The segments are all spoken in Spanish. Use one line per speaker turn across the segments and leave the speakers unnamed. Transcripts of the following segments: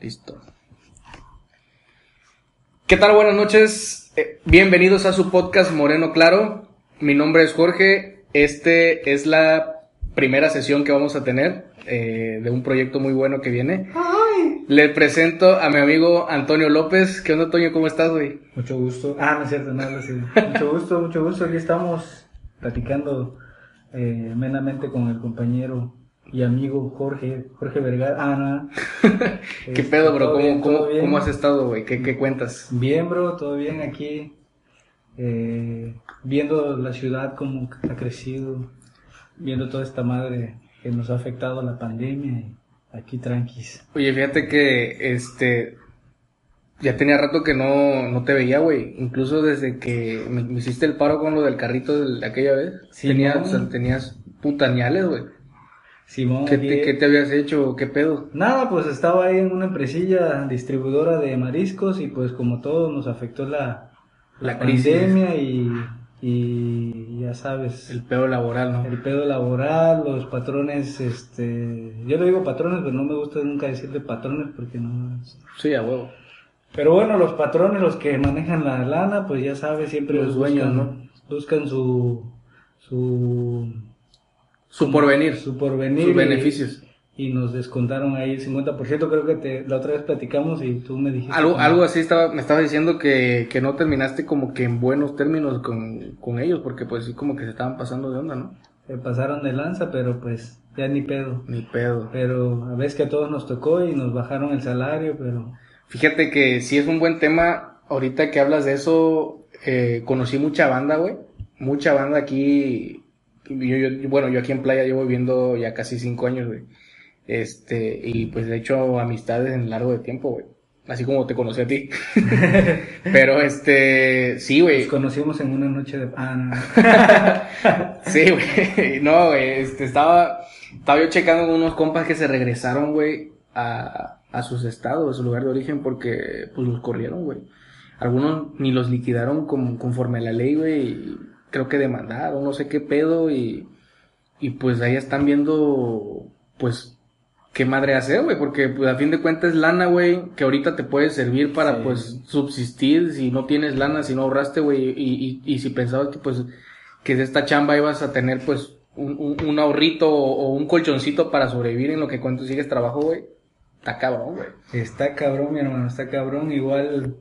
Listo. ¿Qué tal? Buenas noches. Eh, bienvenidos a su podcast Moreno Claro. Mi nombre es Jorge. Este es la primera sesión que vamos a tener eh, de un proyecto muy bueno que viene. Le presento a mi amigo Antonio López. ¿Qué onda, Antonio? ¿Cómo estás, güey?
Mucho gusto. Ah, no es cierto, nada, así. Mucho gusto, mucho gusto. Aquí estamos platicando eh, amenamente con el compañero y amigo Jorge, Jorge Vergara. Ah, no.
¿Qué
Este,
pedo, bro?
todo
¿Cómo,
bien,
cómo- cómo has estado, güey? ¿Qué, qué cuentas?
Bien, bro, todo bien aquí. eh, viendo la ciudad como ha crecido, viendo toda esta madre que nos ha afectado la pandemia y aquí tranquis.
Oye, fíjate que, este, ya tenía rato que no, no te veía, güey. Incluso desde que me, me hiciste el paro con lo del carrito de aquella vez.
Sí,
tenías,
¿no?
o sea, tenías putañales, güey.
Simón,
¿Qué, te, ¿Qué te habías hecho? ¿Qué pedo?
Nada, pues estaba ahí en una empresilla distribuidora de mariscos y pues como todo nos afectó la,
La crisis.
pandemia y, y ya sabes,
El
el,
pedo laboral, ¿no?
pedo laboral, los patrones, este, yo le digo patrones, pero no me gusta nunca decirle patrones porque no...
Sí, a huevo.
Pero bueno, los patrones, los que manejan la lana, pues ya sabes, siempre
Los dueños,
buscan,
¿no?
buscan su, su,
Su porvenir.
su porvenir
Sus
y-
beneficios.
y nos descontaron ahí el 50%, creo que te, la otra vez platicamos y tú me dijiste...
Algo, algo así estaba, me estaba diciendo que, que no terminaste como que en buenos términos con, con ellos, porque pues sí como que se estaban pasando de onda, ¿no?
Se pasaron de lanza, pero pues ya ni pedo.
Ni pedo.
Pero a veces que a todos nos tocó y nos bajaron el salario, pero...
Fíjate que sí es un buen tema. Ahorita que hablas de eso, eh, conocí mucha banda, güey. Mucha banda aquí. Yo, yo- bueno, yo aquí en Playa llevo viviendo ya casi cinco años, güey. Este, y pues he hecho amistades en largo de tiempo, güey. Así como te conocí a ti. Pero este, sí, güey.
Nos conocimos en una noche de... Ah, no.
Sí, güey. No, güey. Este, estaba, estaba yo checando con unos compas que se regresaron, güey, a, a sus estados, a su lugar de origen, porque, pues, los corrieron, güey. Algunos ni los liquidaron con- conforme a la ley, güey. Creo que demandaron, no sé qué pedo, y, y pues ahí están viendo, pues, qué madre hacer, güey, porque, pues, a fin de cuentas es lana, güey, que ahorita te puede servir para,
Sí.
pues, subsistir si no tienes lana, si no ahorraste, güey, y, y, y si pensabas que, pues, que de esta chamba ibas a tener pues un, un, un ahorrito o, o un colchoncito para sobrevivir en lo que cuando sigues trabajo, güey. Está cabrón, güey.
Está cabrón, mi hermano, está cabrón. Igual,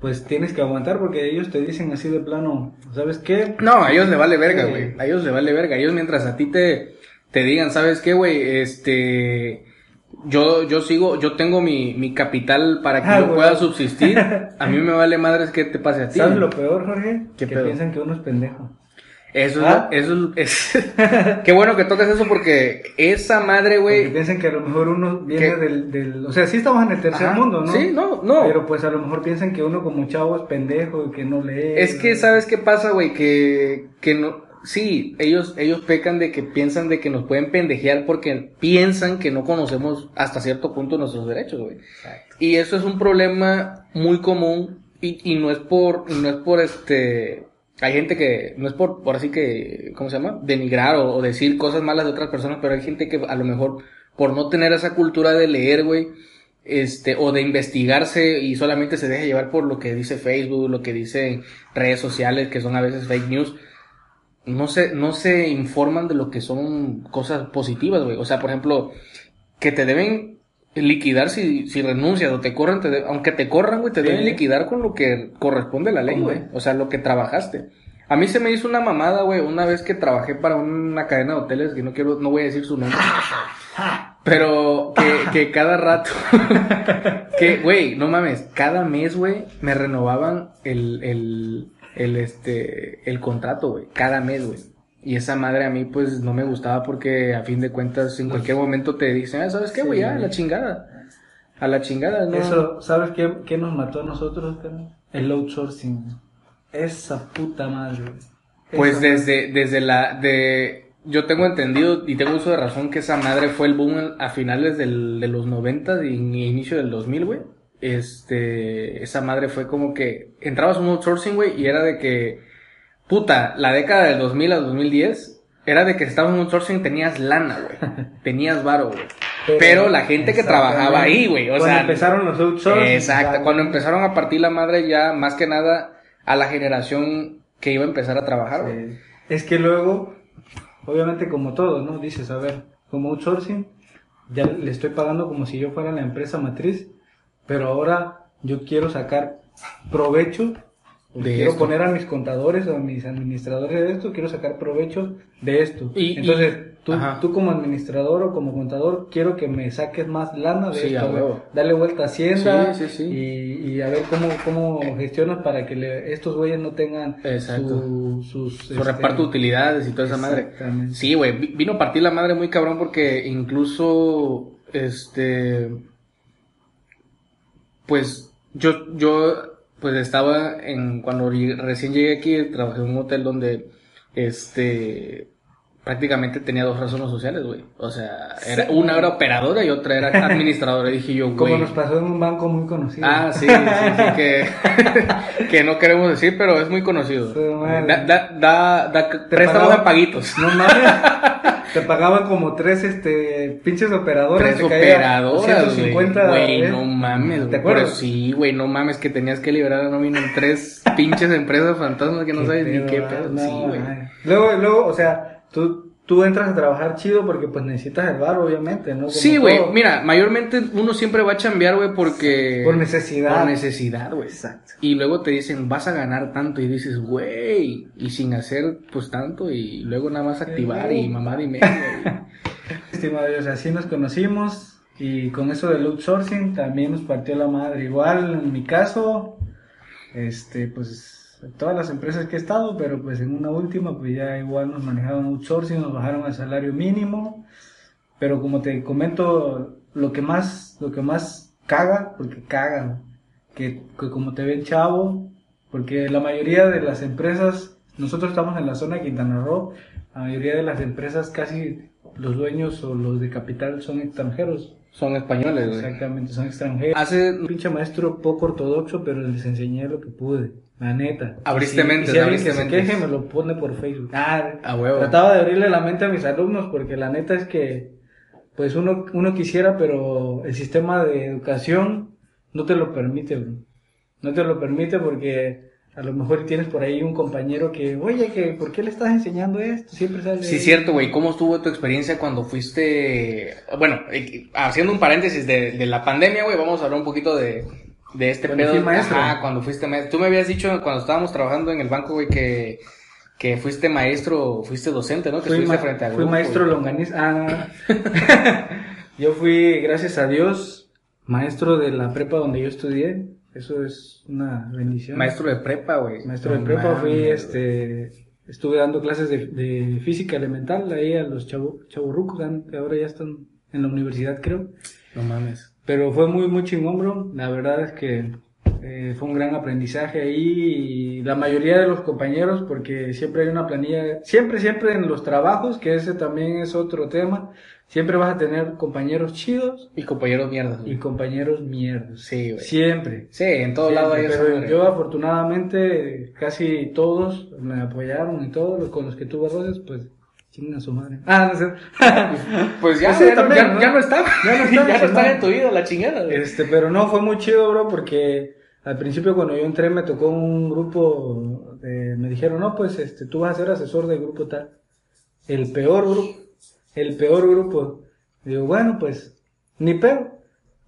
pues tienes que aguantar porque ellos te dicen así de plano, ¿sabes qué?
No, a ellos le vale verga,
Sí.
güey. A ellos le vale verga. Ellos mientras a ti te, te digan, ¿sabes qué, güey? Este, yo, yo sigo, yo tengo mi, mi capital para que
Ah,
yo pueda subsistir. A mí me vale madres que te pase a ti.
¿Sabes lo peor, Jorge?
¿Qué
que
pedo?
piensan que uno es pendejo.
Eso es,
¿Ah?
eso es, qué bueno que tocas eso porque esa madre, güey.
piensan que a lo mejor uno viene del, del... O sea, sí estamos en el tercer
Ajá.
mundo, ¿no?
Sí, no, no.
Pero pues a lo mejor piensan que uno como chavo es pendejo y que no lee.
Es que, ¿sabes qué pasa, güey? Que, que no, sí, ellos, ellos pecan de que piensan de que nos pueden pendejear porque piensan que no conocemos hasta cierto punto nuestros derechos, güey. Y eso es un problema muy común y, y no es por, y no es por este, hay gente que, no es por, por así que, ¿cómo se llama? Denigrar o, o decir cosas malas de otras personas, pero hay gente que a lo mejor por no tener esa cultura de leer, güey, este, o de investigarse y solamente se deja llevar por lo que dice Facebook, lo que dicen redes sociales, que son a veces fake news, no se, no se informan de lo que son cosas positivas, güey. O sea, por ejemplo, que te deben liquidar si, si renuncias o te corren, te de- aunque te corran, güey, te
Sí.
deben liquidar con lo que corresponde a la ley, güey. O sea, lo que trabajaste. A mí se me hizo una mamada, güey, una vez que trabajé para una cadena de hoteles, que no quiero, no voy a decir su nombre. Pero que, que cada rato, que, güey, no mames, cada mes, güey, me renovaban el, el, el, este, el contrato, güey, cada mes, güey. Y esa madre a mí, pues, no me gustaba porque, a fin de cuentas, en cualquier momento te dicen, ah, ¿sabes qué, güey?
Sí.
Ya, la chingada. A la chingada, ¿no?
Eso, ¿sabes qué, qué nos mató a nosotros, carnal? El outsourcing. Esa puta madre.
Pues
Esa
desde, desde la, de, yo tengo entendido y tengo uso de razón que esa madre fue el boom a finales del, de los 90 y inicio del 2000, güey. Este, esa madre fue como que entrabas un outsourcing, güey, y era de que, puta, la década del 2000 al 2010, era de que estabas en un outsourcing tenías lana, güey. tenías varo, güey. Pero, la gente que trabajaba ahí, güey, o
Cuando
sea,
empezaron los outsourcing.
Exacto, cuando empezaron a partir la madre ya más que nada a la generación que iba a empezar a trabajar, güey.
Sí. Es que luego, obviamente como todo, ¿no? Dices, a ver, como outsourcing, ya le estoy pagando como si yo fuera la empresa matriz, pero ahora yo quiero sacar provecho, Quiero
esto.
poner a mis contadores o a mis administradores de esto, quiero sacar provecho de esto.
Y-
Entonces,
y-
tú,
ajá.
tú como administrador o como contador, quiero que me saques más lana de
Sí,
esto. Dale vuelta a Hacienda
Sí, sí.
Y, y a ver cómo, cómo gestionas para que le- estos güeyes no tengan su, sus,
Su
este,
reparto de utilidades y toda esa madre. Sí, güey, vi- vino a partir la madre muy cabrón porque incluso, este, pues yo, yo, pues estaba en, cuando recién llegué aquí, trabajé en un hotel donde, este, prácticamente tenía dos razones sociales, güey. O sea, era, una era operadora y otra era administradora. Y dije yo,
Como
güey.
nos pasó en un banco muy conocido.
Ah, sí, sí, sí, que, que no queremos decir, pero es muy conocido.
Sí.
Da, da, da, da préstamos
pagaban-
a paguitos.
No mames. Te pagaban como tres este pinches operadoras.
Tres operadoras,
150
güey.
¿eh?
no mames,
¿Te acuerdas?
Pero sí, güey, no mames, que tenías que liberar la nómina en tres pinches empresas fantasmas que no sabes ni qué
ah,
pedo.
no,
sí, güey.
Luego, luego, o sea, tú, tú entras a trabajar chido porque pues necesitas el bar, obviamente, ¿no? Como
Sí, güey, mira, mayormente uno siempre va a chambear, güey, porque...
Por necesidad.
Por necesidad, güey.
Exacto.
Y luego te dicen, vas a ganar tanto, y dices, güey, y sin hacer, pues, tanto, y luego nada más activar, y mamá y media, güey.
Estimado Dios, así nos conocimos y con eso del outsourcing también nos partió la madre. Igual en mi caso, este, pues todas las empresas que he estado, pero pues en una última, pues ya igual nos manejaban outsourcing, nos bajaron al salario mínimo. Pero como te comento, lo que más, lo que más caga, porque caga, que, que como te ven chavo, porque la mayoría de las empresas, nosotros estamos en la zona de Quintana Roo, la mayoría de las empresas casi los dueños o los de capital son extranjeros.
Son españoles, güey.
Exactamente, son extranjeros.
Hace,
Un pinche maestro poco ortodoxo, pero les enseñé lo que pude, la neta.
Abriste
si-
mentes,
si
abriste
se
mentes.
queje me lo pone por Facebook. Ah,
a huevo.
Trataba de abrirle la mente a mis alumnos porque la neta es que pues uno, uno quisiera, pero el sistema de educación no te lo permite, bro. No te lo permite porque a lo mejor tienes por ahí un compañero que, oye, que ¿por qué le estás enseñando esto? Siempre sale...
Sí, cierto, güey. ¿Cómo estuvo tu experiencia cuando fuiste... Bueno, eh, haciendo un paréntesis de, de la pandemia, güey, vamos a hablar un poquito de, de este
Cuando
pedo.
maestro.
Ajá, cuando fuiste maestro. Tú me habías dicho cuando estábamos trabajando en el banco, güey, que, que fuiste maestro, fuiste docente, ¿no? Que
Fui,
estuviste frente a
fui
grupo,
maestro longaniz. Ah, yo fui, gracias a Dios, maestro de la prepa donde yo estudié. Eso es una bendición.
Maestro de prepa, güey.
Maestro de prepa fui, este, estuve dando clases de, de física elemental ahí a los chavo, chavorrucos que ahora ya están en la universidad creo.
No mames.
Pero fue muy, muy chingón, bro. La verdad es que eh, fue un gran aprendizaje ahí y la mayoría de los compañeros, porque siempre hay una planilla, siempre, siempre en los trabajos, que ese también es otro tema, siempre vas a tener compañeros chidos
Y compañeros mierdas,
y compañeros mierdas.
Sí, güey.
Siempre.
Sí, en todo lado hay
pero
madre.
yo afortunadamente casi todos me apoyaron y todos los con los que tuve roces, pues chingan a su madre. Ah, no sé.
Pues ya,
Ese
ya,
también,
ya-
¿no?
ya no está.
Ya no está,
ya no está en tu vida la chingada, güey.
Este, pero no, fue muy chido, bro, porque al principio cuando yo entré me tocó un grupo, de- me dijeron, no, pues este, tú vas a ser asesor del grupo tal. El peor grupo, el peor grupo. Digo, bueno, pues, ni peor.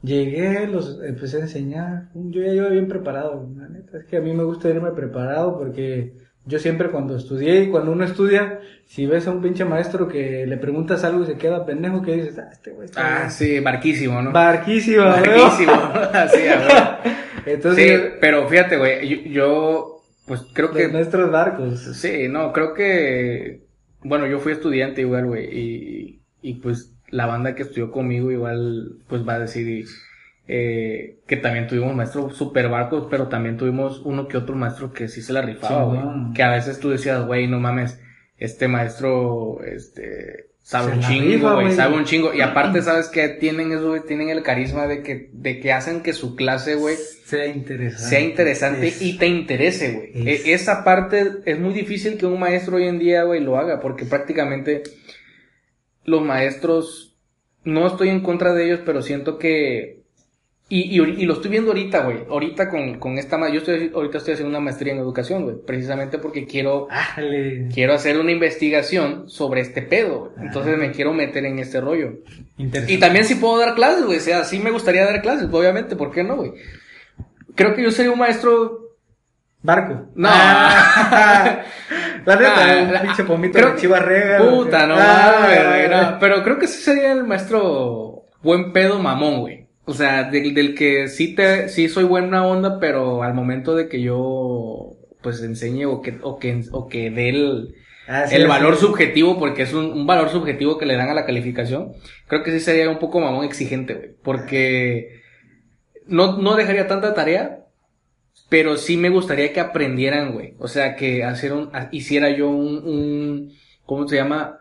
Llegué, los empecé a enseñar. Yo ya iba bien preparado. La neta es que a mí me gusta irme preparado porque yo siempre cuando estudié y cuando uno estudia, si ves a un pinche maestro que le preguntas algo y se queda pendejo, que dices, ah, este güey está
Ah, sí, barquísimo, ¿no?
Barquísimo.
Barquísimo. Así.
Entonces,
sí, pero fíjate, güey, yo, yo, pues creo que,
nuestros barcos.
sí, no, creo que, bueno, yo fui estudiante igual, güey, y, y pues la banda que estudió conmigo igual, pues va a decir, eh, que también tuvimos maestros super barcos, pero también tuvimos uno que otro maestro que sí se la rifaba, güey. Que a veces tú decías, güey, no mames, este maestro, este, sabe un chingo, güey, sabe un chingo. Y aparte, ¿sabes que Tienen eso, güey, tienen el carisma de que, de que hacen que su clase, güey,
Sea interesante.
sea interesante
Es-
y te interese, güey.
es-
E- Esa parte es muy difícil que un maestro hoy en día, güey, lo haga, porque prácticamente los maestros, no estoy en contra de ellos, pero siento que, y, y, y lo estoy viendo ahorita, güey, ahorita con, con esta, yo estoy, ahorita estoy haciendo una maestría en educación, güey, precisamente porque quiero, quiero hacer una investigación sobre este pedo, güey. entonces
Ah.
me quiero meter en este rollo.
Interesante.
Y también si puedo dar clases, güey. O sea, sí me gustaría dar clases, obviamente. ¿Por qué no, güey? Creo que yo sería un maestro...
Barco.
No.
Ah. la neta,
Ah,
pinche pomito
creo
de Chivas Rega.
Puta, no
Ah,
no.
ah,
Pero creo que sí sería el maestro buen pedo mamón, güey. O sea, del, del que sí te, sí soy buena onda, pero al momento de que yo pues enseñe o que, o que, o que dé el,
ah, sí,
el
sí.
valor subjetivo, porque es un, un valor subjetivo que le dan a la calificación, creo que sí sería un poco mamón exigente, güey. Porque no, no dejaría tanta tarea, pero sí me gustaría que aprendieran, güey. O sea, que hacer un, a- hiciera yo un, un, ¿cómo se llama?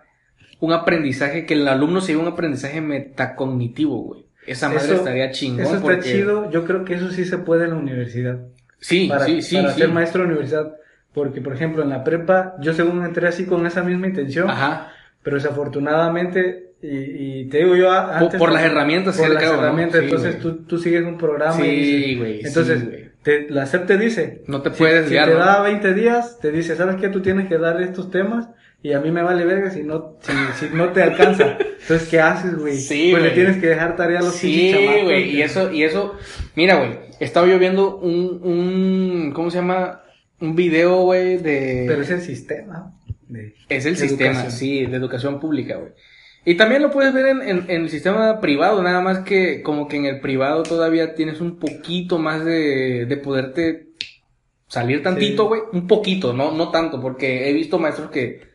Un aprendizaje, que el alumno se lleve un aprendizaje metacognitivo, güey. Esa madre
Eso-
estaría chingón.
Eso está
porque-
chido. Yo creo que eso sí se puede en la universidad.
Sí,
para,
sí, sí.
para
sí.
ser maestro de universidad. Porque, por ejemplo, en la prepa, yo según entré así con esa misma intención,
Ajá.
pero desafortunadamente, y, y te digo yo a-
Por-
antes...
por las herramientas,
Por
sí,
las
¿no?
herramientas,
Sí,
entonces tú, tú sigues un programa
Sí, güey, sí,
Entonces,
güey.
te, la SEP te dice,
No te
si-
puedes
si,
guiar,
te
¿no?
da 20 días, te dice, ¿sabes qué? Tú tienes que dar estos temas y a mí me vale verga si no, si, si no te alcanza. Entonces, ¿qué haces, güey?
Sí,
pues le tienes que dejar tarea a los
Sí,
chamacos,
güey, y eso, y eso, mira, güey, estaba yo viendo un, un, ¿cómo se llama? Un video, güey, de...
Pero es el sistema. de-
Es el
de
sistema,
educación.
sí, de educación pública, güey. Y también lo puedes ver en, en- en el sistema privado, nada más que como que en el privado todavía tienes un poquito más de, de poderte salir tantito,
Sí.
güey. Un poquito, no, no tanto, porque he visto maestros que,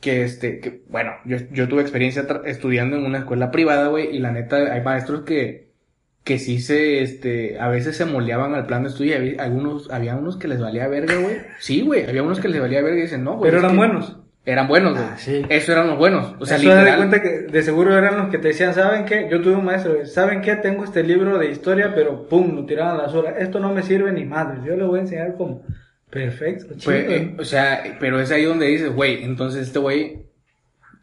que este, que, bueno, yo, yo tuve experiencia estudiando en una escuela privada, güey, y la neta, hay maestros que, que sí se, este, a veces se moldeaban al plan de estudio, y había algunos, había unos que les valía verga, güey. Sí, güey, había unos que les valía verga y dicen, no, güey.
Pero eran
que-
buenos.
eran buenos, güey.
Ah, sí.
Eso eran los buenos. O sea,
Eso da de
literal.
cuenta que de seguro eran los que te decían, ¿saben qué? Yo tuve un maestro, ¿saben qué? Tengo este libro de historia, pero pum, lo tiraban a la basura. Esto no me sirve ni madre. Yo le voy a enseñar como, perfecto, chido.
Pues, eh, o sea, pero es ahí donde dices, güey, entonces este güey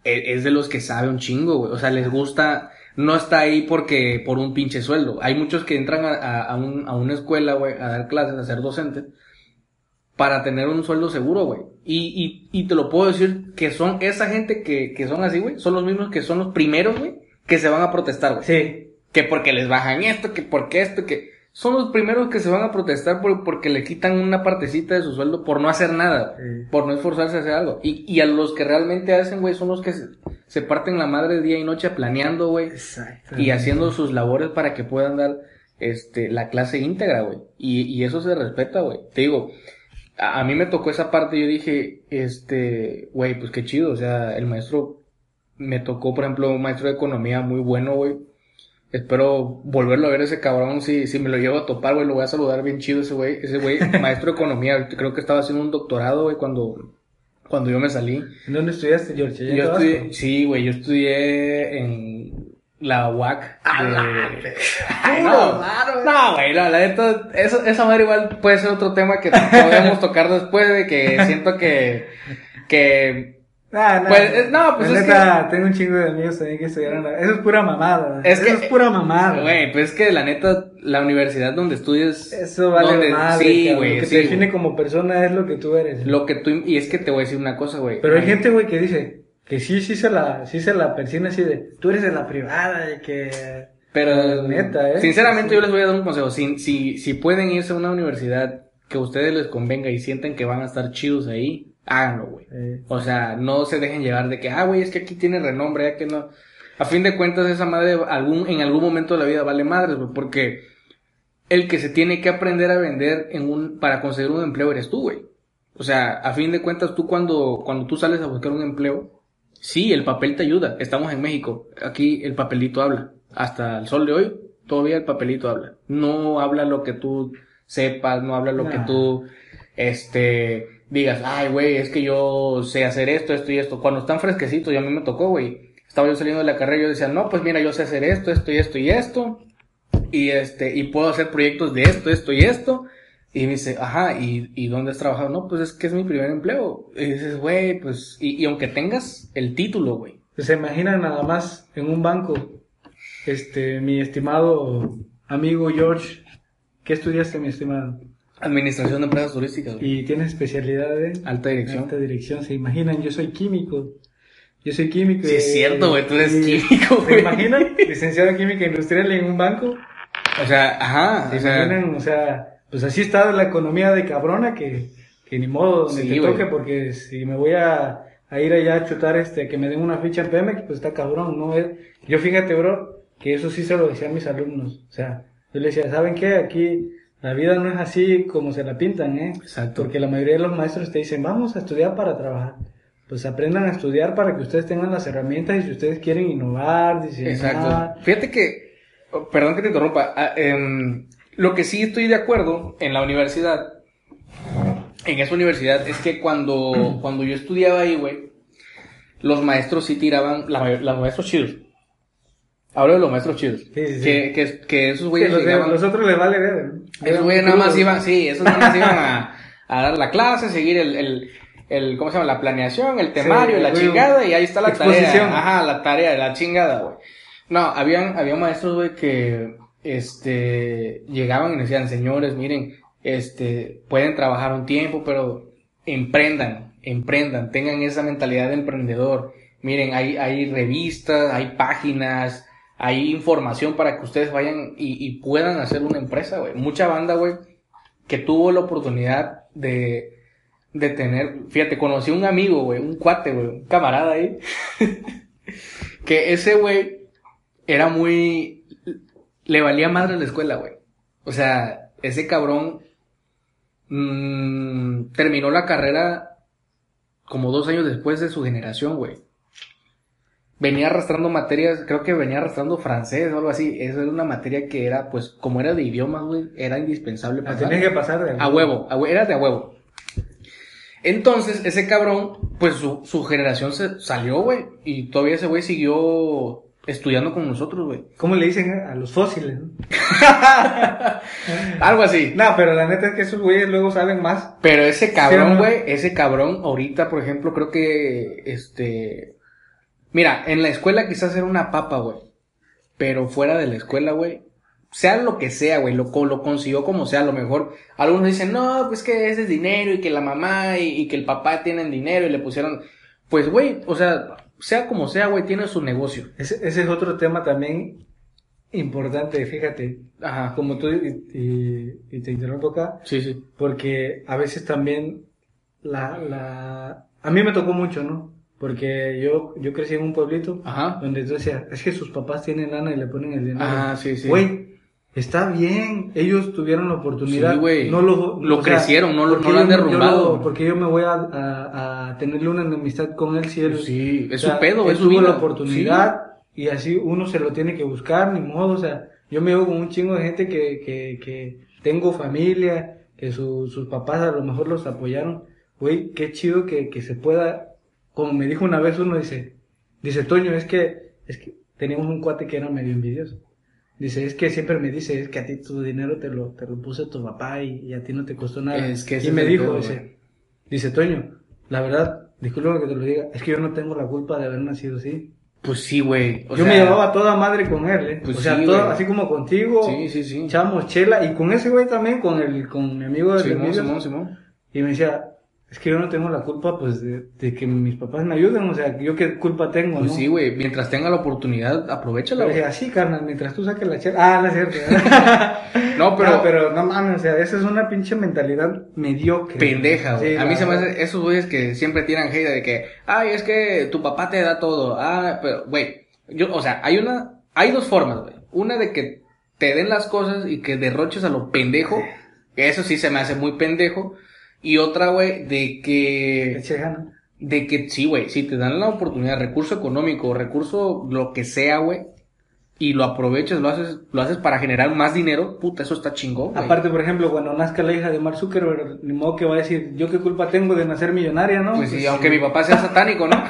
e- es de los que sabe un chingo, güey. O sea, les gusta, no está ahí porque, por un pinche sueldo. Hay muchos que entran a, a, a un- a una escuela, güey, a dar clases, a ser docentes, para tener un sueldo seguro, güey. Y, y, y te lo puedo decir que son esa gente que, que son así, güey, son los mismos que son los primeros, güey, que se van a protestar, güey.
sí,
que porque les bajan esto, que porque esto, que son los primeros que se van a protestar por, porque le quitan una partecita de su sueldo por no hacer nada,
Sí.
por no esforzarse a hacer algo. Y, y a los que realmente hacen, güey, son los que se, se parten la madre día y noche planeando, güey,
exacto.
y haciendo sus labores para que puedan dar este la clase íntegra, güey. Y, y eso se respeta, güey. Te digo, a, a mí me tocó esa parte, yo dije, este, güey, pues qué chido, o sea, el maestro me tocó, por ejemplo, un maestro de economía muy bueno, güey. Espero volverlo a ver ese cabrón, si, si me lo llevo a topar, güey, lo voy a saludar bien chido ese güey, ese güey, maestro de economía, creo que estaba haciendo un doctorado, güey, cuando, cuando yo me salí.
¿En dónde estudiaste, George? ¿Allá en
Yo estudié, sí, güey, yo estudié en la UAC. de- Ay, no, no, güey, la, la neta, eso, esa madre igual puede ser otro tema que podemos tocar después de que siento que, que,
Ah, no,
Pues, eh, no, pues
La
es
neta, tengo un chingo de amigos también que estudiaron. la- Eso es pura mamada.
Es
Eso
que-
es pura mamada.
güey, pues es que la neta, la universidad donde estudies,
Eso vale
donde-
madre.
sí, güey,
Lo que
sí,
te define
güey.
como persona es lo que tú eres.
lo que tú, y es que te voy a decir una cosa, güey.
Pero hay gente, güey, que dice que sí, sí se la, sí se la persina así de, tú eres de la privada y que...
Pero,
Neta, ¿eh?
sinceramente
Sí.
yo les voy a dar un consejo. Si, si, si pueden irse a una universidad que a ustedes les convenga y sienten que van a estar chidos ahí, háganlo, güey.
Eh,
O sea, no se dejen llevar de que, ah, güey, es que aquí tiene renombre, ya que no. A fin de cuentas, esa madre algún, en algún momento de la vida vale madre, güey, porque el que se tiene que aprender a vender en un, para conseguir un empleo eres tú, güey. O sea, a fin de cuentas, tú cuando, cuando tú sales a buscar un empleo, sí, el papel te ayuda. Estamos en México. Aquí el papelito habla. Hasta el sol de hoy, todavía el papelito habla. No habla lo que tú sepas, no habla lo que tú, este, digas, ay, güey, es que yo sé hacer esto, esto y esto. Cuando están fresquecitos, y a mí me tocó, güey. Estaba yo saliendo de la carrera y yo decía, no, pues mira, yo sé hacer esto, esto y esto y esto. Y este, y puedo hacer proyectos de esto, esto y esto. Y me dice, ajá, ¿y, y dónde has trabajado? No, pues es que es mi primer empleo. Y dices, güey, pues, y, y aunque tengas el título, güey.
Pues se imaginan nada más en un banco, este, mi estimado amigo George, ¿qué estudiaste, mi estimado?
Administración de empresas turísticas, güey.
Y tienes especialidad en
Alta dirección.
alta dirección. Se imaginan, yo soy químico. Yo soy químico.
Sí, es cierto, güey, tú eres
y-
químico,
¿Se
güey.
imaginan? Licenciado en química industrial en un banco.
O sea, ajá,
¿Se
o sea,
imaginan? O sea, pues así está la economía de cabrona que, que ni modo donde
Sí,
te
güey.
toque porque si me voy a, a ir allá a chutar este, que me den una ficha en Pemex, pues está cabrón, ¿no? Es- Yo fíjate, bro, que eso sí se lo decía a mis alumnos. O sea, yo les decía, ¿saben qué? Aquí la vida no es así como se la pintan, ¿eh?
Exacto.
Porque la mayoría de los maestros te dicen, vamos a estudiar para trabajar. Pues aprendan a estudiar para que ustedes tengan las herramientas y si ustedes quieren innovar, diseñar,
Exacto. Fíjate que, oh, perdón que te interrumpa, ah, em, lo que sí estoy de acuerdo en la universidad, en esa universidad, es que cuando, cuando yo estudiaba ahí, güey, los maestros sí tiraban, la, los maestros chidos. Hablo de los maestros chidos.
Sí, sí, sí.
Que, que, que esos güeyes
los, de-
llegaban-
los otros les vale ver.
Esos güeyes nada más iban, sí, esos nada más iban a, a dar la clase, seguir el, el, el, ¿cómo se llama? La planeación, el temario, la
güey,
chingada, y ahí está la
exposición.
tarea. Ajá, la tarea, la chingada, güey. No, habían, había maestros, güey, que, este, llegaban y decían, señores, miren, este, pueden trabajar un tiempo, pero emprendan, emprendan, tengan esa mentalidad de emprendedor. Miren, hay, hay revistas, hay páginas, hay información para que ustedes vayan y, puedan hacer una empresa, güey. Mucha banda, güey, que tuvo la oportunidad de, de tener, fíjate, conocí un amigo, güey, un cuate, güey, un camarada ahí, que ese güey era muy, le valía madre la escuela, güey. O sea, ese cabrón mm, terminó la carrera como dos años después de su generación, güey. Venía arrastrando materias, creo que venía arrastrando francés o algo así. Eso era una materia que era, pues, como era de idiomas, güey, era indispensable
La
pasar.
tenías que pasar de
A huevo, a hue- era de a huevo. Entonces, ese cabrón, pues su, su generación se salió, güey. Y todavía ese güey siguió estudiando con nosotros, güey.
¿Cómo le dicen a los fósiles? no?
Algo así.
No, pero la neta es que esos güeyes luego saben más.
Pero ese
Sí,
cabrón,
¿no?
güey, ese cabrón, ahorita, por ejemplo, creo que, este... Mira, en la escuela quizás era una papa, güey. Pero fuera de la escuela, güey, sea lo que sea, güey, lo, lo consiguió como sea, a lo mejor algunos dicen, no, pues que ese es dinero y que la mamá y, y que el papá tienen dinero y le pusieron, pues, güey, o sea, sea como sea, güey, tiene su negocio.
Ese, ese es otro tema también importante, fíjate.
Ajá.
Como tú, y, y- y te interrumpo acá,
Sí, sí.
porque a veces también la, la... A mí me tocó mucho, ¿no? Porque yo, yo crecí en un pueblito
Ajá.
donde tú decías, es que sus papás tienen lana y le ponen el dinero.
Ah, sí, sí.
Güey, está bien, ellos tuvieron la oportunidad.
Sí, güey.
No lo,
Lo
o sea,
crecieron, no lo- no lo han
yo- yo
derrumbado.
lo- porque yo me voy a, a, a tenerle una enemistad con él si él...
Sí, es
o sea,
su pedo,
él
es su
tuvo
vida.
la oportunidad y así uno se lo tiene que buscar, ni modo, o sea, yo me veo con un chingo de gente que, que, que tengo familia, que su- sus papás a lo mejor los apoyaron. Güey, qué chido que, que se pueda, como me dijo una vez uno, dice, dice, Toño, es que, es que teníamos un cuate que era medio envidioso. Dice, es que siempre me dice, es que a ti tu dinero te lo, te lo puso tu papá y, y a ti no te costó nada.
Es que
y me dijo, dice, dice, Toño, la verdad, disculpa que te lo diga, es que yo no tengo la culpa de haber nacido así.
Pues sí, güey.
yo
sea,
me llevaba toda madre con él, ¿eh?
Pues
o sea,
sí,
todo- así como contigo,
Sí, sí, sí.
echamos chela, y con ese güey también, con el, con mi amigo de
Simón, Simón, Simón.
y me decía, es que yo no tengo la culpa, pues, de, de que mis papás me ayuden, o sea, yo qué culpa tengo,
Pues
¿no?
sí, güey. Mientras tenga la oportunidad, aprovechala, güey.
decía, sí, carnal, mientras tú saques la chela. Ah, es cierto.
No, pero,
No, pero no mames, o sea, esa es una pinche mentalidad mediocre.
pendeja, güey.
Sí,
a mí
la
se me
verdad.
hace esos güeyes que siempre tiran hate de que, ay, es que tu papá te da todo. Ah, pero, güey. Yo, o sea, hay una, hay dos formas, güey. Una de que te den las cosas y que derroches a lo pendejo. Eso sí se me hace muy pendejo. Y otra, güey, de que... De que sí, güey, si te dan la oportunidad, recurso económico, recurso lo que sea, güey, y lo aprovechas, lo haces, lo haces para generar más dinero, puta, eso está chingón. güey.
Aparte, por ejemplo, cuando nazca la hija de Mark Zuckerberg, ni modo que va a decir, yo qué culpa tengo de nacer millonaria, ¿no?
Pues sí, aunque mi papá sea satánico, ¿no?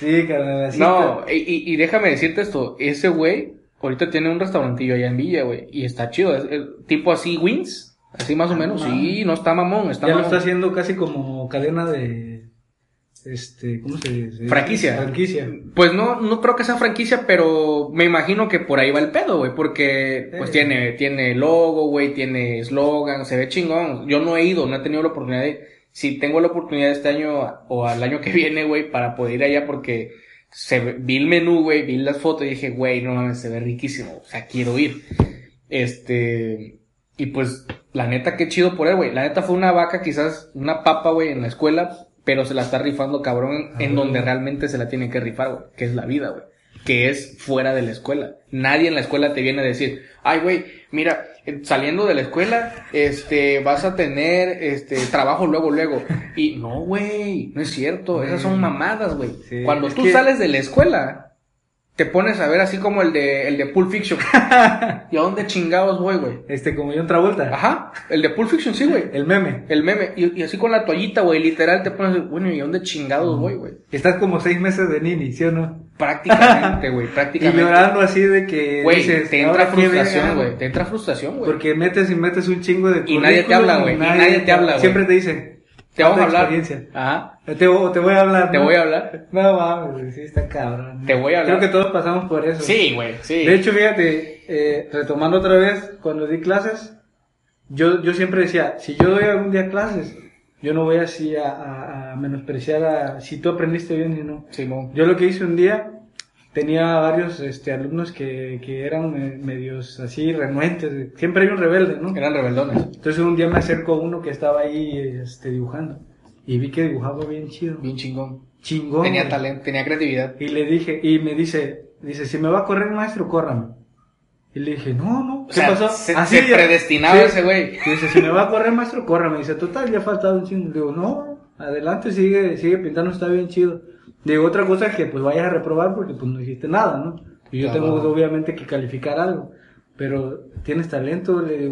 Sí, carnal, así
no, y, y- déjame decirte esto, ese güey ahorita tiene un restaurantillo allá en Villa, güey, y está chido, es, es tipo así Wins, así más o menos,
Ah,
sí, no está mamón, está
Ya lo está haciendo casi como cadena de, este, ¿cómo se dice?
Franquicia.
Franquicia.
Pues no, no creo que sea franquicia, pero me imagino que por ahí va el pedo, güey, porque pues
Sí.
tiene, tiene logo, güey, tiene eslogan, se ve chingón. Yo no he ido, no he tenido la oportunidad de, si tengo la oportunidad este año o al año que viene, güey, para poder ir allá porque se vi el menú, güey, vi las fotos y dije, güey, no mames, se ve riquísimo, o sea, quiero ir. Este, y pues, la neta, qué chido por él, güey. La neta fue una vaca, quizás una papa, güey, en la escuela, pero se la está rifando cabrón en
Ah,
donde
güey.
realmente se la tiene que rifar, güey, que es la vida, güey. Que es fuera de la escuela. Nadie en la escuela te viene a decir, ay, güey, mira, eh, saliendo de la escuela, este, vas a tener, este, trabajo luego, luego. Y no, güey, no es cierto, esas son mamadas, güey.
Sí,
Cuando tú
que-
sales de la escuela, te pones a ver así como el de, el de Pulp Fiction. ¿Y a dónde chingados voy, güey?
Este, como John Travolta.
Ajá, el de Pulp Fiction, sí, güey.
El meme.
El meme, y, y así con la toallita, güey, literal te pones, bueno, ¿y a dónde chingados voy, güey?
Estás como seis meses de nini, ¿sí o no?
Prácticamente, güey,
Y
prácticamente.
llorando así de que
Güey,
dices,
te entra
"Ahora qué
frustración,
verga".
güey, te entra frustración, güey.
Porque metes y metes un chingo de
Y nadie te habla, güey, y
currículum,
nadie te habla, güey.
Siempre te dicen,
Te vamos a
"Falta
hablar.
experiencia".
Ajá,
Te, te voy a hablar.
te
¿no?
voy a hablar.
No mames, sí está cabrón.
Te voy a hablar.
Creo que todos pasamos por eso.
Sí, güey, sí.
De hecho, fíjate, eh, retomando otra vez, cuando di clases, yo, yo siempre decía, si yo doy algún día clases, yo no voy así a, a- a menospreciar a si tú aprendiste bien y no.
Simón.
Yo lo que hice un día, tenía varios este, alumnos que, que eran eh, medios así renuentes, siempre hay un rebelde, ¿no?
Eran rebeldones.
Entonces un día me acercó uno que estaba ahí este, dibujando y vi que dibujaba bien chido,
Bien chingón.
chingón.
Tenía
güey.
talento, tenía creatividad.
Y le dije, y me dice, dice, si me va a correr maestro, córrame. Y le dije, no, no,
O
¿qué
sea,
pasó?
se,
Así
se
ya-
predestinaba
sí.
ese güey.
Y Dice, si me va a correr maestro, córrame. Dice, total, ya ha faltado un chingo. Digo, no, adelante, sigue, sigue pintando, está bien chido. Digo, otra cosa es que pues vayas a reprobar porque pues no dijiste nada, ¿no? Y yo
Claro.
tengo obviamente que calificar algo. Pero tienes talento, le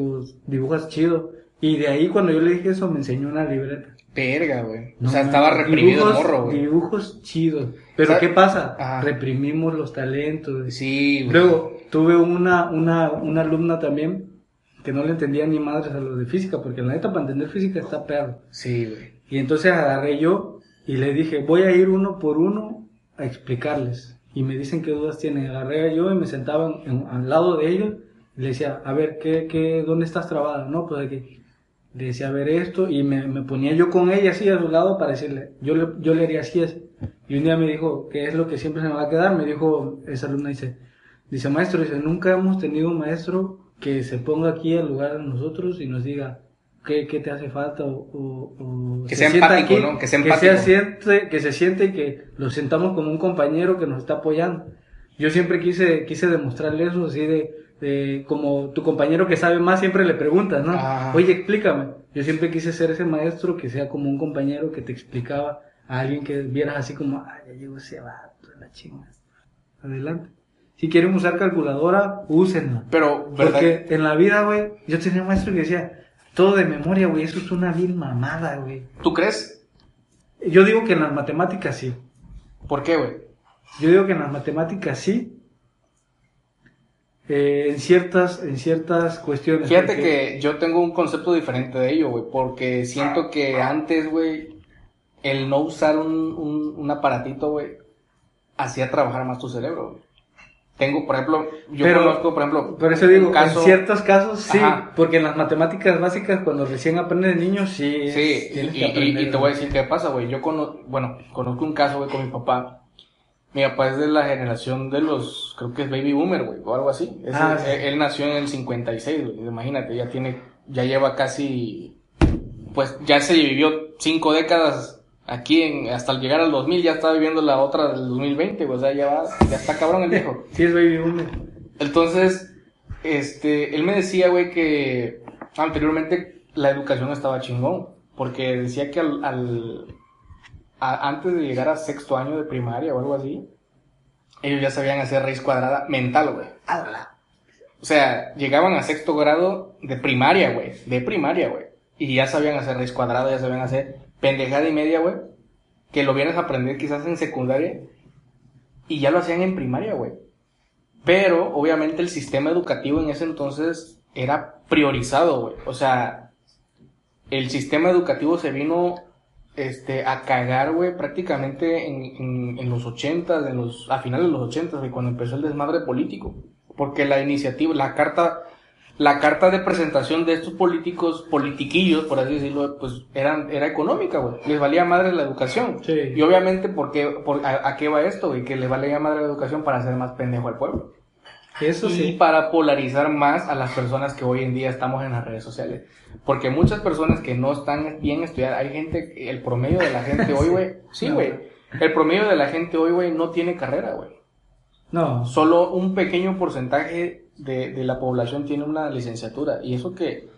dibujas chido. Y de ahí cuando yo le dije eso me enseñó una libreta.
Verga, güey.
No
o sea, estaba reprimido el
dibujos-
morro, güey.
Dibujos chidos. Pero
O sea,
¿qué pasa?
ajá.
Reprimimos los talentos.
Sí, güey.
Luego tuve una, una, una alumna también que no le entendía ni madres a los de física, porque la neta para entender física está perro.
Sí, güey.
Y entonces agarré yo y le dije, voy a ir uno por uno a explicarles. Y me dicen qué dudas tienen. Agarré yo y me sentaba en- al lado de ellos y le decía, a ver, ¿qué, qué, ¿dónde estás trabada? No, pues aquí. Le decía, a ver esto, y me, ponía yo con ella así a su lado para decirle, yo le, yo le haría así, así. Y un día me dijo, ¿qué es lo que siempre se me va a quedar? Me dijo, esa alumna dice, dice, maestro, dice, nunca hemos tenido un maestro que se ponga aquí al lugar de nosotros y nos diga, ¿qué, qué te hace falta? O, o- o
Que
se
sea empático, ¿no? Que sea
Que,
empático.
siente, que se siente y que lo sentamos como un compañero que nos está apoyando. Yo siempre quise, quise demostrarle eso, así de, de, como tu compañero que sabe más, siempre le preguntas, ¿no?
Ah.
Oye, explícame. Yo siempre quise ser ese maestro que sea como un compañero que te explicaba a alguien que vieras así como, ay, ya llegó ese vato, la chinga. Adelante. Si quieren usar calculadora, úsenla.
Pero, ¿verdad?
Porque en la vida, güey, yo tenía un maestro que decía, todo de memoria, güey, eso es una vil mamada, güey.
¿Tú crees?
Yo digo que en las matemáticas sí.
¿Por qué, güey?
Yo digo que en las matemáticas sí. Eh, en ciertas, en ciertas cuestiones.
Fíjate
porque-
que yo tengo un concepto diferente de ello, güey, porque siento que antes, güey, el no usar un, un, un aparatito, güey, hacía trabajar más tu cerebro, güey. Tengo, por ejemplo, yo
Pero-
conozco, por ejemplo,
Por eso digo,
un caso...
en ciertos casos sí,
Ajá.
porque en las matemáticas básicas cuando recién aprendes de niños sí. es-
Sí, y,
que
te voy a decir qué pasa, güey. Yo conozco, bueno, conozco un caso, güey, con mi papá. Mi papá es de la generación de los, creo que es baby boomer, güey, o algo así. Es-
Ah, sí.
él, él nació en el 56, güey. Imagínate, ya tiene, ya lleva casi, pues ya se vivió cinco décadas aquí en, hasta llegar al 2000, ya está viviendo la otra del 2020, güey. O sea, ya va, ya está cabrón el viejo.
Sí, es baby boomer.
Entonces, este, él me decía, güey, que anteriormente la educación estaba chingón, porque decía que al, al- a- antes de llegar a sexto año de primaria o algo así, ellos ya sabían hacer raíz cuadrada mental, güey. O sea, llegaban a sexto grado de primaria, güey. De primaria, güey. Y ya sabían hacer raíz cuadrada, ya sabían hacer pendejada y media, güey. Que lo vienes a aprender quizás en secundaria. Y ya lo hacían en primaria, güey. Pero, obviamente, el sistema educativo en ese entonces era priorizado, güey. O sea, el sistema educativo se vino este, a cagar, güey, prácticamente en, en, los ochentas, en los, a finales de los ochentas, güey, cuando empezó el desmadre político. Porque la iniciativa, la carta, la carta de presentación de estos políticos, politiquillos, por así decirlo, pues eran, era económica, güey. Les valía madre la educación.
Sí.
Y obviamente, ¿por qué, por, a, a qué va esto, güey? Que le valía madre la educación para hacer más pendejo al pueblo.
Eso
y
sí.
para polarizar más a las personas que hoy en día estamos en las redes sociales. Porque muchas personas que no están bien estudiadas, hay gente, el promedio de la gente hoy, güey, sí,
No.
güey, el promedio de la gente hoy, güey, no tiene carrera, güey.
No.
Solo un pequeño porcentaje de, de la población tiene una licenciatura. Y eso que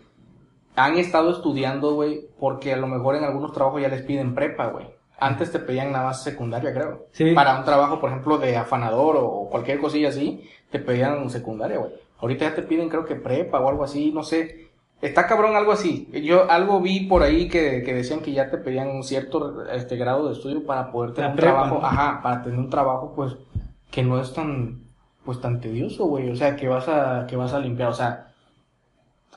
han estado estudiando, güey, porque a lo mejor en algunos trabajos ya les piden prepa, güey. Antes te pedían nada más secundaria, creo.
Sí.
Para un trabajo, por ejemplo, de afanador o cualquier cosilla así, te pedían secundaria, güey. Ahorita ya te piden, creo que prepa o algo así, no sé. Está cabrón algo así. Yo algo vi por ahí que, que decían que ya te pedían un cierto este grado de estudio para poder tener
La
un
prepa,
trabajo,
¿no?
ajá, para tener un trabajo, pues, que no es tan, pues, tan tedioso, güey. O sea, que vas a, que vas a limpiar, o sea,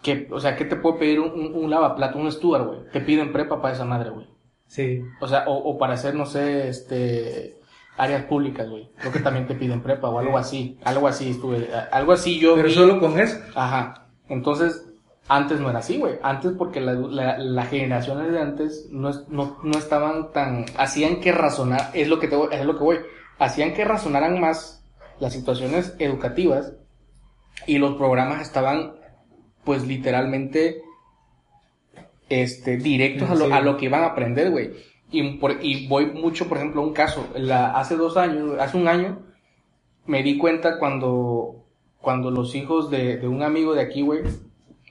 que, o sea, ¿qué te puede pedir un, un, un lavaplato, un steward, güey? Te piden prepa para esa madre, güey.
Sí.
O sea, o, o para hacer, no sé, este, áreas públicas, güey. Creo que también te piden prepa o algo así. Algo así estuve, algo así yo
Pero
vi.
solo con eso.
Ajá. Entonces, antes no era así, güey. Antes porque la, la- las generaciones de antes no, es- no, no estaban tan... Hacían que razonar, es lo que, te, es lo que voy. Hacían que razonaran más las situaciones educativas y los programas estaban, pues, literalmente, este, directos a lo, a lo que iban a aprender, güey. Y, por- y voy mucho, por ejemplo, a un caso. La, hace dos años, hace un año, me di cuenta cuando, cuando los hijos de, de un amigo de aquí, güey,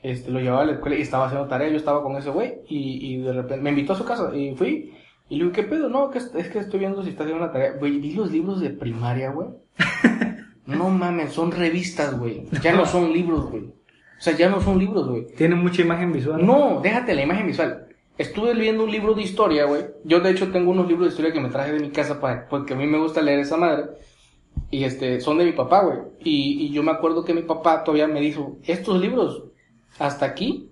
este, lo llevaba a la escuela y estaba haciendo tarea, yo estaba con ese güey, y, y de repente me invitó a su casa, y fui, y le digo, ¿qué pedo? No, que es, es que estoy viendo si está haciendo una tarea. Güey, vi los libros de primaria, güey. No mames, son revistas, güey. Ya no son libros, güey. O sea, ya no son libros, güey.
Tiene mucha imagen visual.
No, déjate la imagen visual. Estuve leyendo un libro de historia, güey. Yo, de hecho, tengo unos libros de historia que me traje de mi casa para, porque a mí me gusta leer esa madre. Y este, son de mi papá, güey. Y, y yo me acuerdo que mi papá todavía me dijo, estos libros, hasta aquí,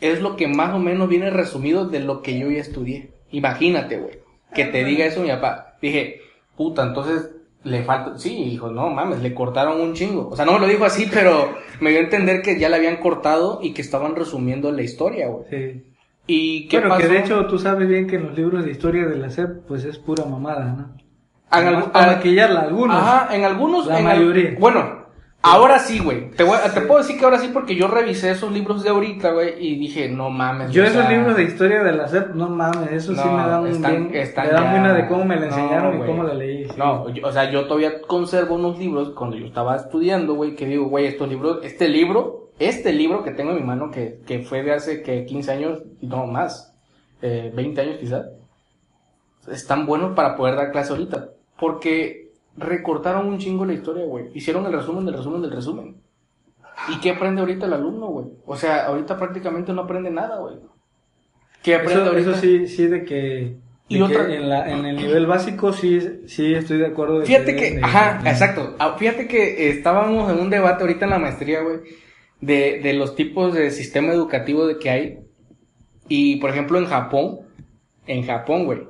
es lo que más o menos viene resumido de lo que yo ya estudié. Imagínate, güey. Que te diga eso mi papá. Dije, puta, entonces le falta. Sí, hijo, no mames, le cortaron un chingo. O sea, no me lo dijo así, pero me dio a entender que ya le habían cortado y que estaban resumiendo la historia, güey.
Sí.
¿Y qué
Bueno,
pasó?
que de hecho tú sabes bien que en los libros de historia de la SEP, pues es pura mamada, ¿no?
Algu-
para maquillarla algunos.
Ajá, en algunos.
La
en al-
mayoría.
bueno, ahora sí, güey. Te, voy te puedo decir que ahora sí porque yo revisé esos libros de ahorita, güey, y dije, no mames.
Yo esos
sea,
libros de historia de la SEP, no mames, eso sí me da un
están-
bien,
están
me da
ya-
buena de cómo me la
no,
enseñaron y cómo la leí. sí.
No, yo- o sea, yo todavía conservo unos libros cuando yo estaba estudiando, güey, que digo, güey, estos libros, este libro, este libro que tengo en mi mano, que, que fue de hace que 15 años, y no más, eh, 20 años quizás, están buenos para poder dar clase ahorita. Porque recortaron un chingo la historia, güey. Hicieron el resumen del resumen del resumen. ¿Y qué aprende ahorita el alumno, güey? O sea, ahorita prácticamente no aprende nada, güey. ¿Qué aprende
Eso,
ahorita?
eso sí, sí de que,
Y otra-
en, la, en el nivel básico sí, sí estoy de acuerdo. de
Fíjate que,
de-
ajá, exacto. Ah, Fíjate que estábamos en un debate ahorita en la maestría, güey, de, de los tipos de sistema educativo de que hay. Y, por ejemplo, en Japón, en Japón, güey,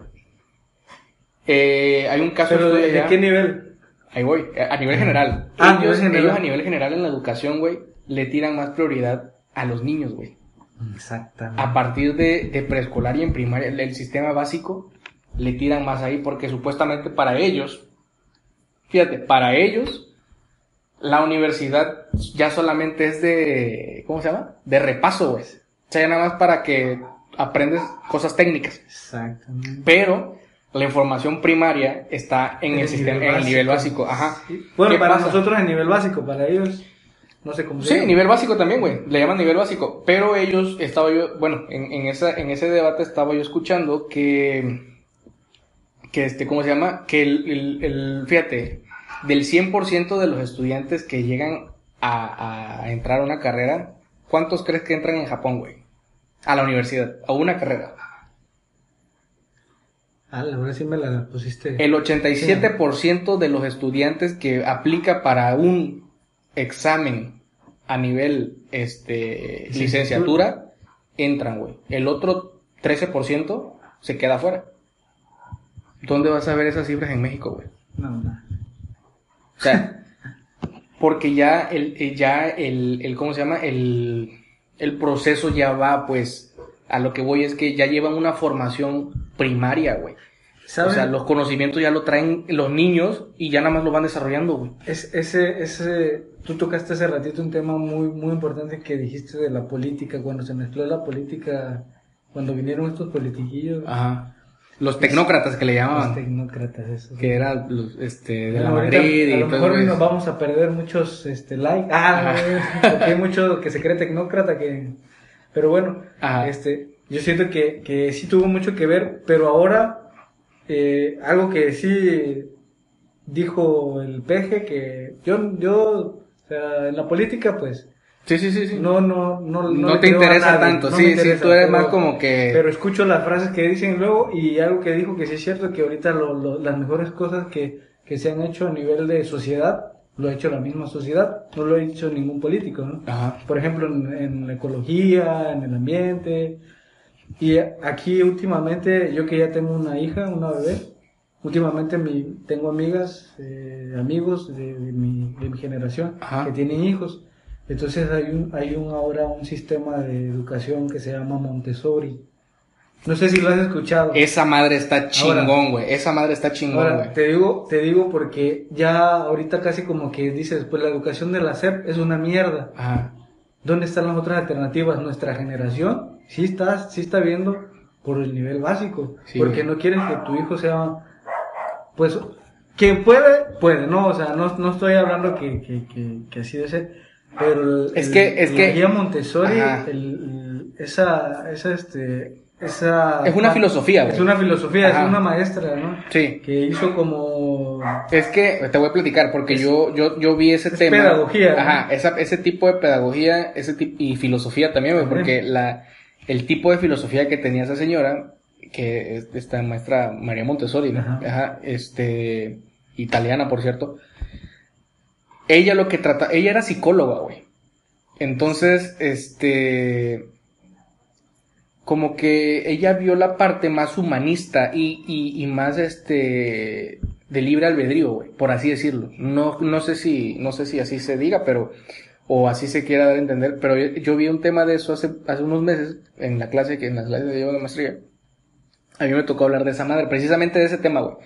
eh, hay un caso
Pero de, de qué nivel?
Ahí voy, a a nivel general.
Ah, a
ellos,
nivel general.
ellos a nivel general en la educación, güey, le tiran más prioridad a los niños, güey.
Exactamente.
A partir de, de preescolar y en primaria, el, el sistema básico, le tiran más ahí porque supuestamente para ellos, fíjate, para ellos, la universidad ya solamente es de, ¿cómo se llama? De repaso, güey. O sea, ya nada más para que aprendes cosas técnicas.
Exactamente.
Pero la información primaria está en el, sistema, en el nivel básico. Ajá.
Sí. Bueno,
¿Qué
para
pasa?
nosotros en nivel básico, para ellos, no sé cómo se
Sí, nivel básico también, güey. Le llaman nivel básico. Pero ellos, estaba yo, bueno, en, en, esa, en ese debate estaba yo escuchando que, que este, ¿cómo se llama? Que el, el, el- fíjate, del 100% de los estudiantes que llegan a, a entrar a una carrera, ¿cuántos crees que entran en Japón, güey? A la universidad, a una carrera.
Ah, la verdad sí me la pusiste.
El 87% de los estudiantes que aplica para un examen a nivel este licenciatura entran, güey. El otro 13% se queda afuera. ¿Dónde vas a ver esas cifras en México, güey?
No, no.
O sea, porque ya el, el- ya el, el, ¿cómo se llama? El, el proceso ya va, pues, a lo que voy es que ya llevan una formación primaria, güey. O sea, los conocimientos ya lo traen los niños y ya nada más lo van desarrollando, güey.
Es, ese, ese, tú tocaste hace ratito un tema muy, muy importante que dijiste de la política, cuando se mezcló la política, cuando vinieron estos politiquillos,
Ajá. Los tecnócratas que le
los
llamaban.
tecnócratas, esos.
que era los, este, de la
Bueno, ahorita,
Madrid
a
y
lo mejor
eso.
nos vamos a perder muchos este, likes. Ah, porque hay mucho que se cree tecnócrata que... Pero bueno,
Ajá.
este, yo siento que, que sí tuvo mucho que ver, pero ahora eh, algo que sí dijo el peje, que yo, yo, o sea, en la política pues
Sí, sí, sí, sí.
no, no, no,
No te interesa tanto,
no
sí, sí, tú eres
pero-
más como que...
Pero escucho las frases que dicen luego y algo que dijo que sí es cierto, que ahorita lo- lo- las mejores cosas que, que se han hecho a nivel de sociedad, lo ha hecho la misma sociedad, no lo ha hecho ningún político, ¿no?
Ajá.
Por ejemplo, en, en la ecología, en el ambiente. Y aquí últimamente, yo que ya tengo una hija, una bebé, últimamente mi, tengo amigas, eh, amigos de, de mi, de mi generación
Ajá.
que tienen hijos. Entonces hay un, hay un ahora un sistema de educación que se llama Montessori. No sé si lo has escuchado.
Esa madre está chingón, güey. Esa madre está chingón, güey.
te digo, te digo porque ya ahorita casi como que dices, pues la educación de la SEP es una mierda.
Ajá.
¿Dónde están las otras alternativas? Nuestra generación sí está, sí está viendo por el nivel básico.
Sí,
porque
güey.
no quieren que tu hijo sea, pues, que puede, puede, no, o sea, no, no estoy hablando que, que, que, que así de ser, pero el-
Es que- es
la
que-
guía Montessori, el- el- esa, esa, este, esa...
Es una filosofía, güey.
Es una filosofía,
Ajá.
es una maestra, ¿no?
Sí.
Que hizo como...
Es que te voy a platicar porque yo, yo, yo vi ese
es
tema.
pedagogía, ¿no?
Ajá, esa, ese tipo de pedagogía, ese tipo, y filosofía también, güey, porque la, el tipo de filosofía que tenía esa señora, que es esta maestra María Montessori, ¿no?
Ajá.
Ajá, este, italiana, por cierto. Ella lo que trata, ella era psicóloga, güey. Entonces, este, como que ella vio la parte más humanista y, y, y más este de libre albedrío, güey, por así decirlo. No, no sé si, no sé si así se diga, pero, o así se quiera dar a entender, pero yo, yo vi un tema de eso hace, hace unos meses, en la clase, que en las clases de llevo de maestría. A mí me tocó hablar de esa madre, precisamente de ese tema, güey.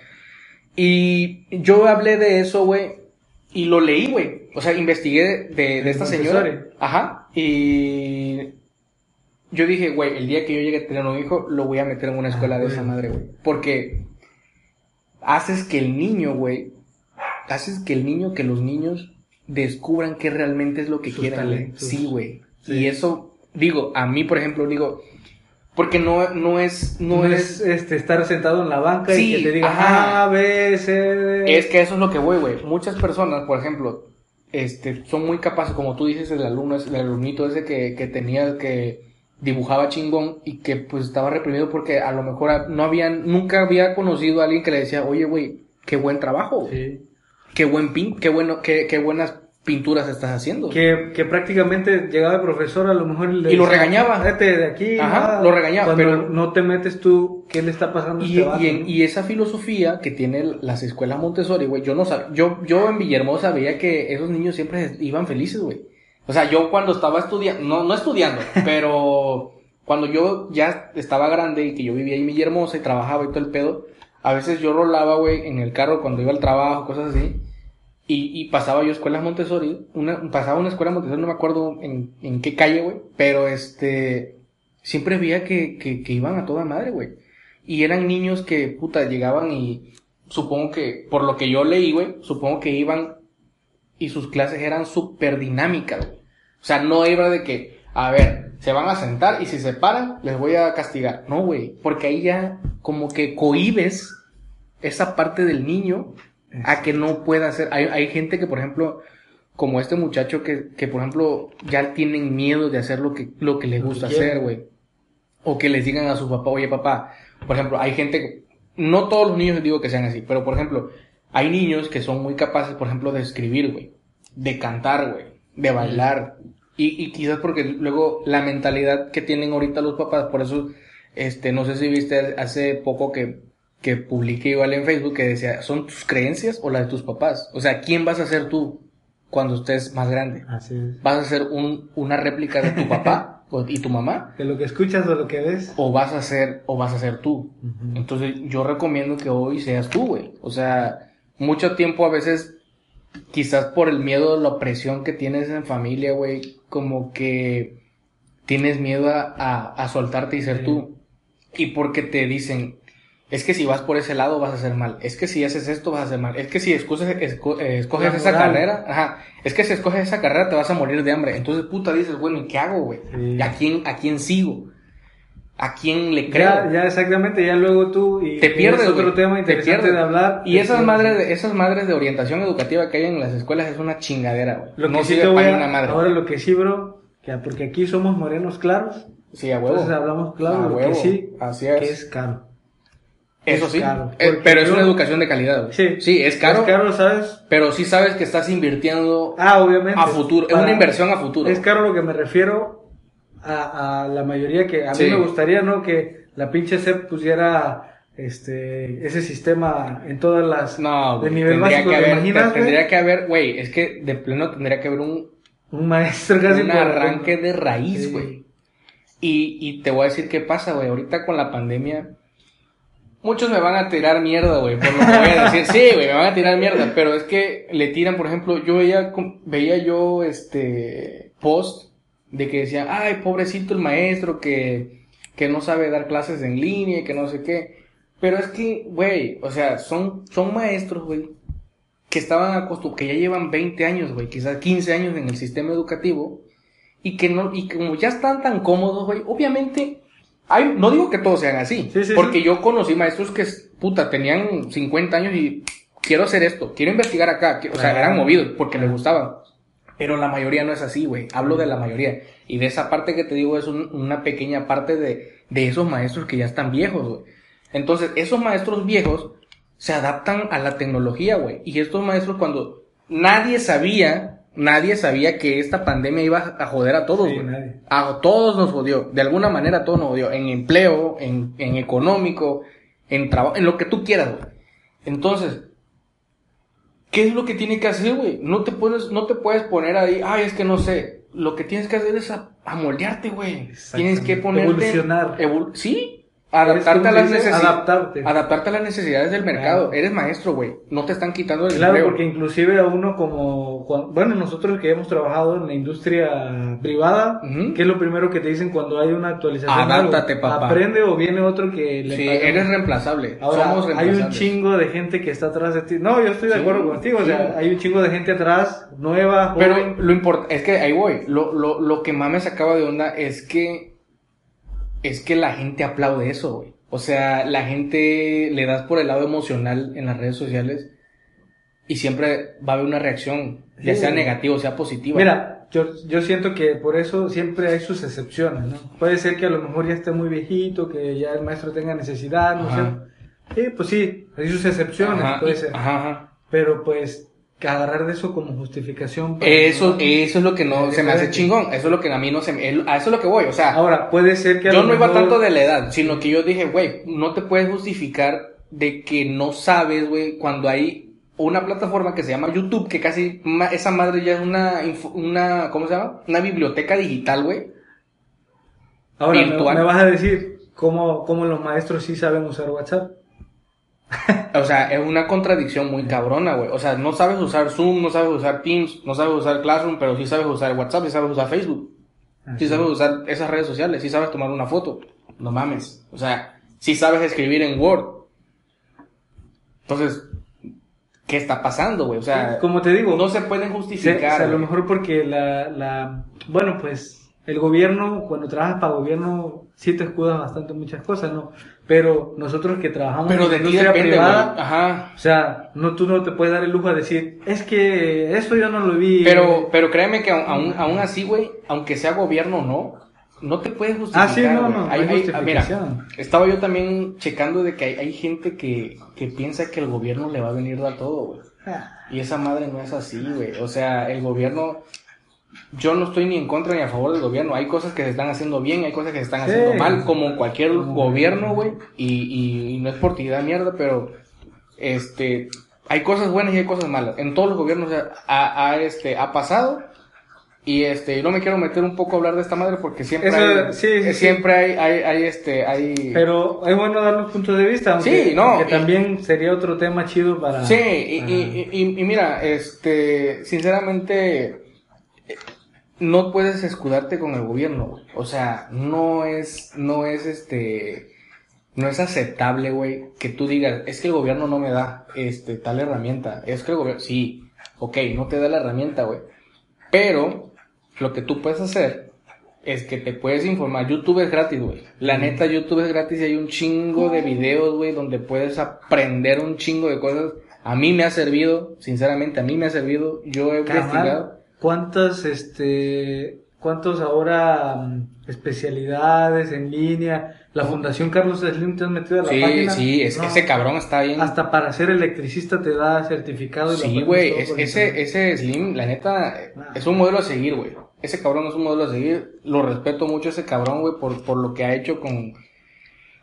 Y yo hablé de eso, güey, y lo leí, güey. O sea, investigué de, de esta señora.
Montessori.
Ajá. Y yo dije, güey, el día que yo llegue a tener un hijo, lo voy a meter en una escuela
Ah,
de esa
güey.
madre, güey. Porque haces que el niño, güey, haces que el niño, que los niños descubran qué realmente es lo que
Sus
quieren. güey. Sí, güey.
Sí.
Y eso, digo, a mí, por ejemplo, digo, porque no, no es, no,
No,
es,
es este, estar sentado en la banca
Sí,
y que te digan
ajá.
A, B, C, D.
Es que eso es lo que voy, güey. Muchas personas, por ejemplo, este, son muy capaces, como tú dices, el alumno, el alumnito ese que, que tenía, que dibujaba chingón y que pues estaba reprimido porque a lo mejor no habían, nunca había conocido a alguien que le decía, oye, güey, qué buen trabajo.
Sí.
qué buen pin, qué bueno, qué, qué buenas pinturas estás haciendo.
Que, que prácticamente llegaba el profesor a lo mejor le
Y lo
decía,
regañaba.
De aquí.
Ajá,
ah",
lo regañaba, pero-
no te metes tú, ¿qué le está pasando a
Y,
este
y, en- y esa filosofía que tienen las escuelas Montessori, güey, yo no sab- yo, yo en Villahermosa veía que esos niños siempre iban felices, güey. O sea, yo cuando estaba estudiando, no, no estudiando, pero cuando yo ya estaba grande y que yo vivía en Villahermosa y trabajaba y todo el pedo, a veces yo rolaba, güey, en el carro cuando iba al trabajo, cosas así, y, y pasaba yo escuelas Montessori, una, pasaba una escuela Montessori, no me acuerdo en, en qué calle, güey, pero este, siempre veía que, que, que iban a toda madre, güey. Y eran niños que, puta, llegaban y supongo que, por lo que yo leí, güey, supongo que iban y sus clases eran súper dinámicas, güey. O sea, no era de que, a ver, se van a sentar y si se paran, les voy a castigar. No, güey, porque ahí ya como que cohibes esa parte del niño a que no pueda hacer. Hay, hay gente que, por ejemplo, como este muchacho que, que, por ejemplo, ya tienen miedo de hacer lo que, lo que les gusta hacer, güey. O que les digan a su papá, oye papá, por ejemplo, hay gente, que- no todos los niños digo que sean así, pero por ejemplo, hay niños que son muy capaces, por ejemplo, de escribir, güey, de cantar, güey, de bailar. Y, y quizás porque luego la mentalidad que tienen ahorita los papás, por eso, este, no sé si viste hace poco que, que publiqué igual en Facebook que decía, ¿son tus creencias o las de tus papás? O sea, ¿quién vas a ser tú cuando estés más grande?
Así es.
¿Vas a ser un, una réplica de tu papá y tu mamá?
De lo que escuchas o lo que ves.
¿O vas a ser, o vas a ser tú? Entonces yo recomiendo que hoy seas tú, güey. O sea, mucho tiempo a veces, quizás por el miedo, la opresión que tienes en familia, güey, como que tienes miedo a, a, a soltarte y ser
Sí.
tú. Y porque te dicen, es que si vas por ese lado vas a hacer mal, es que si haces esto vas a hacer mal, es que si escoges, esco- eh, escoges esa
moral.
carrera, ajá, es que si escoges esa carrera te vas a morir de hambre. Entonces, puta, dices, bueno, ¿y qué hago, güey?
Sí.
¿A quién, ¿A quién sigo? ¿A quién le creo?
Ya, ya exactamente, ya luego tú y
te pierdes
es otro
güey.
tema
Te
interesante
pierdes.
de hablar.
y
Te
esas
pierdes.
madres de, esas madres de orientación educativa que hay en las escuelas es una chingadera güey
Lo
no
que sí
sirve
te voy
para
a-
una madre
ahora lo que sí, bro, que porque aquí somos morenos claros,
sí a huevo
entonces hablamos claro
A
lo
huevo.
que sí,
así es,
que es caro.
eso
es
sí
caro.
Eh, pero es
yo-
una educación de calidad güey.
Sí,
sí es caro,
Es caro, ¿sabes?
pero sí sabes que estás invirtiendo
Ah, obviamente.
a futuro es una inversión a futuro
Es caro lo que me refiero a, a la mayoría que a mí me gustaría, ¿no? Que la pinche SEP pusiera este ese sistema en todas las
no
de nivel básico,
que
¿te
haber
imaginas,
tendría que haber güey es que de pleno tendría que haber un
un maestro casi
un
por-
arranque de raíz,
Sí.
güey. Y, y te voy a decir qué pasa, güey. Ahorita con la pandemia, muchos me van a tirar mierda, güey, por lo que voy a decir. Sí, güey, me van a tirar mierda, pero es que le tiran, por ejemplo, yo veía, veía yo, este, post de que decían, ay, pobrecito el maestro que, que no sabe dar clases en línea y que no sé qué. Pero es que, güey, o sea, son, son maestros, güey, que estaban acostumbrados, que ya llevan 20 años, güey, quizás 15 años en el sistema educativo, y que no, y como ya están tan cómodos, güey, obviamente, hay, no digo que todos sean así,
Sí, sí,
porque
sí.
yo conocí maestros que, puta, tenían 50 años y quiero hacer esto, quiero investigar acá, quiero- o sea, eran movidos porque les gustaba. Pero la mayoría no es así, güey. Hablo de la mayoría. Y de esa parte que te digo es un- una pequeña parte de, de esos maestros que ya están viejos, güey. Entonces, esos maestros viejos se adaptan a la tecnología, güey. Y estos maestros cuando nadie sabía, nadie sabía que esta pandemia iba a joder a todos, güey. A todos nos jodió. De alguna manera a todos nos jodió. En empleo, en, en económico, en trabajo, en lo que tú quieras, güey. Entonces, ¿qué es lo que tiene que hacer, güey? No te pones, no te puedes poner ahí, ay, es que no sé. Lo que tienes que hacer es a- amoldearte, güey. Tienes que ponerte.
Evolucionar.
evol- sí. Adaptarte a
¿cómo
las necesidades.
Adaptarte.
Adaptarte a las necesidades del mercado.
Claro.
Eres maestro, güey. No te están quitando el
Claro,
empleo.
porque inclusive a uno como, bueno, nosotros que hemos trabajado en la industria privada,
Ujú.
¿qué es lo primero que te dicen cuando hay una actualización? de algo?
Adáptate, papá.
Aprende o viene otro que le
Sí,
paga.
eres reemplazable.
Ahora,
Somos
hay un
reemplazables.
chingo de gente que está atrás de ti. No, yo estoy de
Sí,
acuerdo contigo. O sea, hay un chingo de gente atrás, nueva,
Pero lo importante, es que ahí voy. Lo, lo, lo que más me sacaba de onda es que, es que la gente aplaude eso, güey. O sea, la gente le das por el lado emocional en las redes sociales y siempre va a haber una reacción, ya
Sí.
sea negativa o sea positiva.
Mira, yo, yo siento que por eso siempre hay sus excepciones, ¿no? Puede ser que a lo mejor ya esté muy viejito, que ya el maestro tenga necesidad, no sé. Sí, pues sí, hay sus excepciones,
Ajá,
puede ser.
ajá, ajá.
Pero pues, agarrar de eso como justificación. para-
Eso, eso es lo que no se me hace chingón. Eso es lo que a mí no se me, a eso es lo que voy. O sea,
Ahora, puede ser que a
yo no iba tanto de la edad, sino que yo dije, güey, no te puedes justificar de que no sabes, güey, cuando hay una plataforma que se llama YouTube, que casi esa madre ya es una, una, ¿cómo se llama? Una biblioteca digital, güey.
Ahora, me, me vas a decir cómo, cómo los maestros sí saben usar WhatsApp.
O sea, es una contradicción muy cabrona, güey. O sea, no sabes usar Zoom, no sabes usar Teams, no sabes usar Classroom, pero sí sabes usar WhatsApp, sí sabes usar Facebook. Sí sabes usar esas redes sociales, sí sabes tomar una foto. No mames. O sea, sí sabes escribir en Word. Entonces, ¿qué está pasando, güey? O sea,
Como te digo,
no se pueden justificar.
se- a lo mejor porque la, la, bueno, pues el gobierno, cuando trabajas para gobierno, sí te escudas bastante muchas cosas, ¿no? Pero nosotros que trabajamos
Pero
en
de
la industria
depende,
privada.
Ajá.
o sea, no, tú no te puedes dar el lujo de decir, es que eso yo no lo vi.
Pero, pero créeme que aún, aún así, güey, aunque sea gobierno o no, no te puedes justificar.
Ah, sí, no, no, no
Hay-
hay
hay- ah, mira, estaba yo también checando de que hay, hay gente que, que piensa que el gobierno le va a venir a todo, güey. Y esa madre no es así, güey. O sea, el gobierno, yo no estoy ni en contra ni a favor del gobierno. Hay cosas que se están haciendo bien, hay cosas que se están
Sí.
haciendo mal, como cualquier gobierno, güey. Y, y, y no es por tirar mierda, pero este, hay cosas buenas y hay cosas malas. En todos los gobiernos ha, ha, este, ha pasado. Y este, no me quiero meter un poco a hablar de esta madre porque siempre
Eso,
hay,
sí, sí, sí.
siempre hay, hay, hay, este, hay,
Pero es bueno dar los puntos de vista, aunque,
Sí, no,
aunque
y-
también sería otro tema chido para...
Sí, y,
para-
y, y- y mira, este, sinceramente, no puedes escudarte con el gobierno, güey. O sea, no es, no es este, no es aceptable, güey, que tú digas, es que el gobierno no me da, este, tal herramienta. Es que el gobierno, sí, ok, no te da la herramienta, güey. Pero, lo que tú puedes hacer es que te puedes informar. YouTube es gratis, güey. La neta, YouTube es gratis y hay un chingo de videos, güey, donde puedes aprender un chingo de cosas. A mí me ha servido, sinceramente, a mí me ha servido. Yo he investigado.
¿Cuántas, este, cuántos ahora mm, especialidades en línea? La Fundación Carlos Slim te has metido a la
Sí,
página.
sí, es,
No,
ese cabrón está bien.
Hasta para ser electricista te da certificado. y
Sí, güey, es- ese, ese Slim, la neta,
Ah.
es un modelo a seguir, güey. Ese cabrón es un modelo a seguir. Lo respeto mucho ese cabrón, güey, por, por lo que ha hecho con...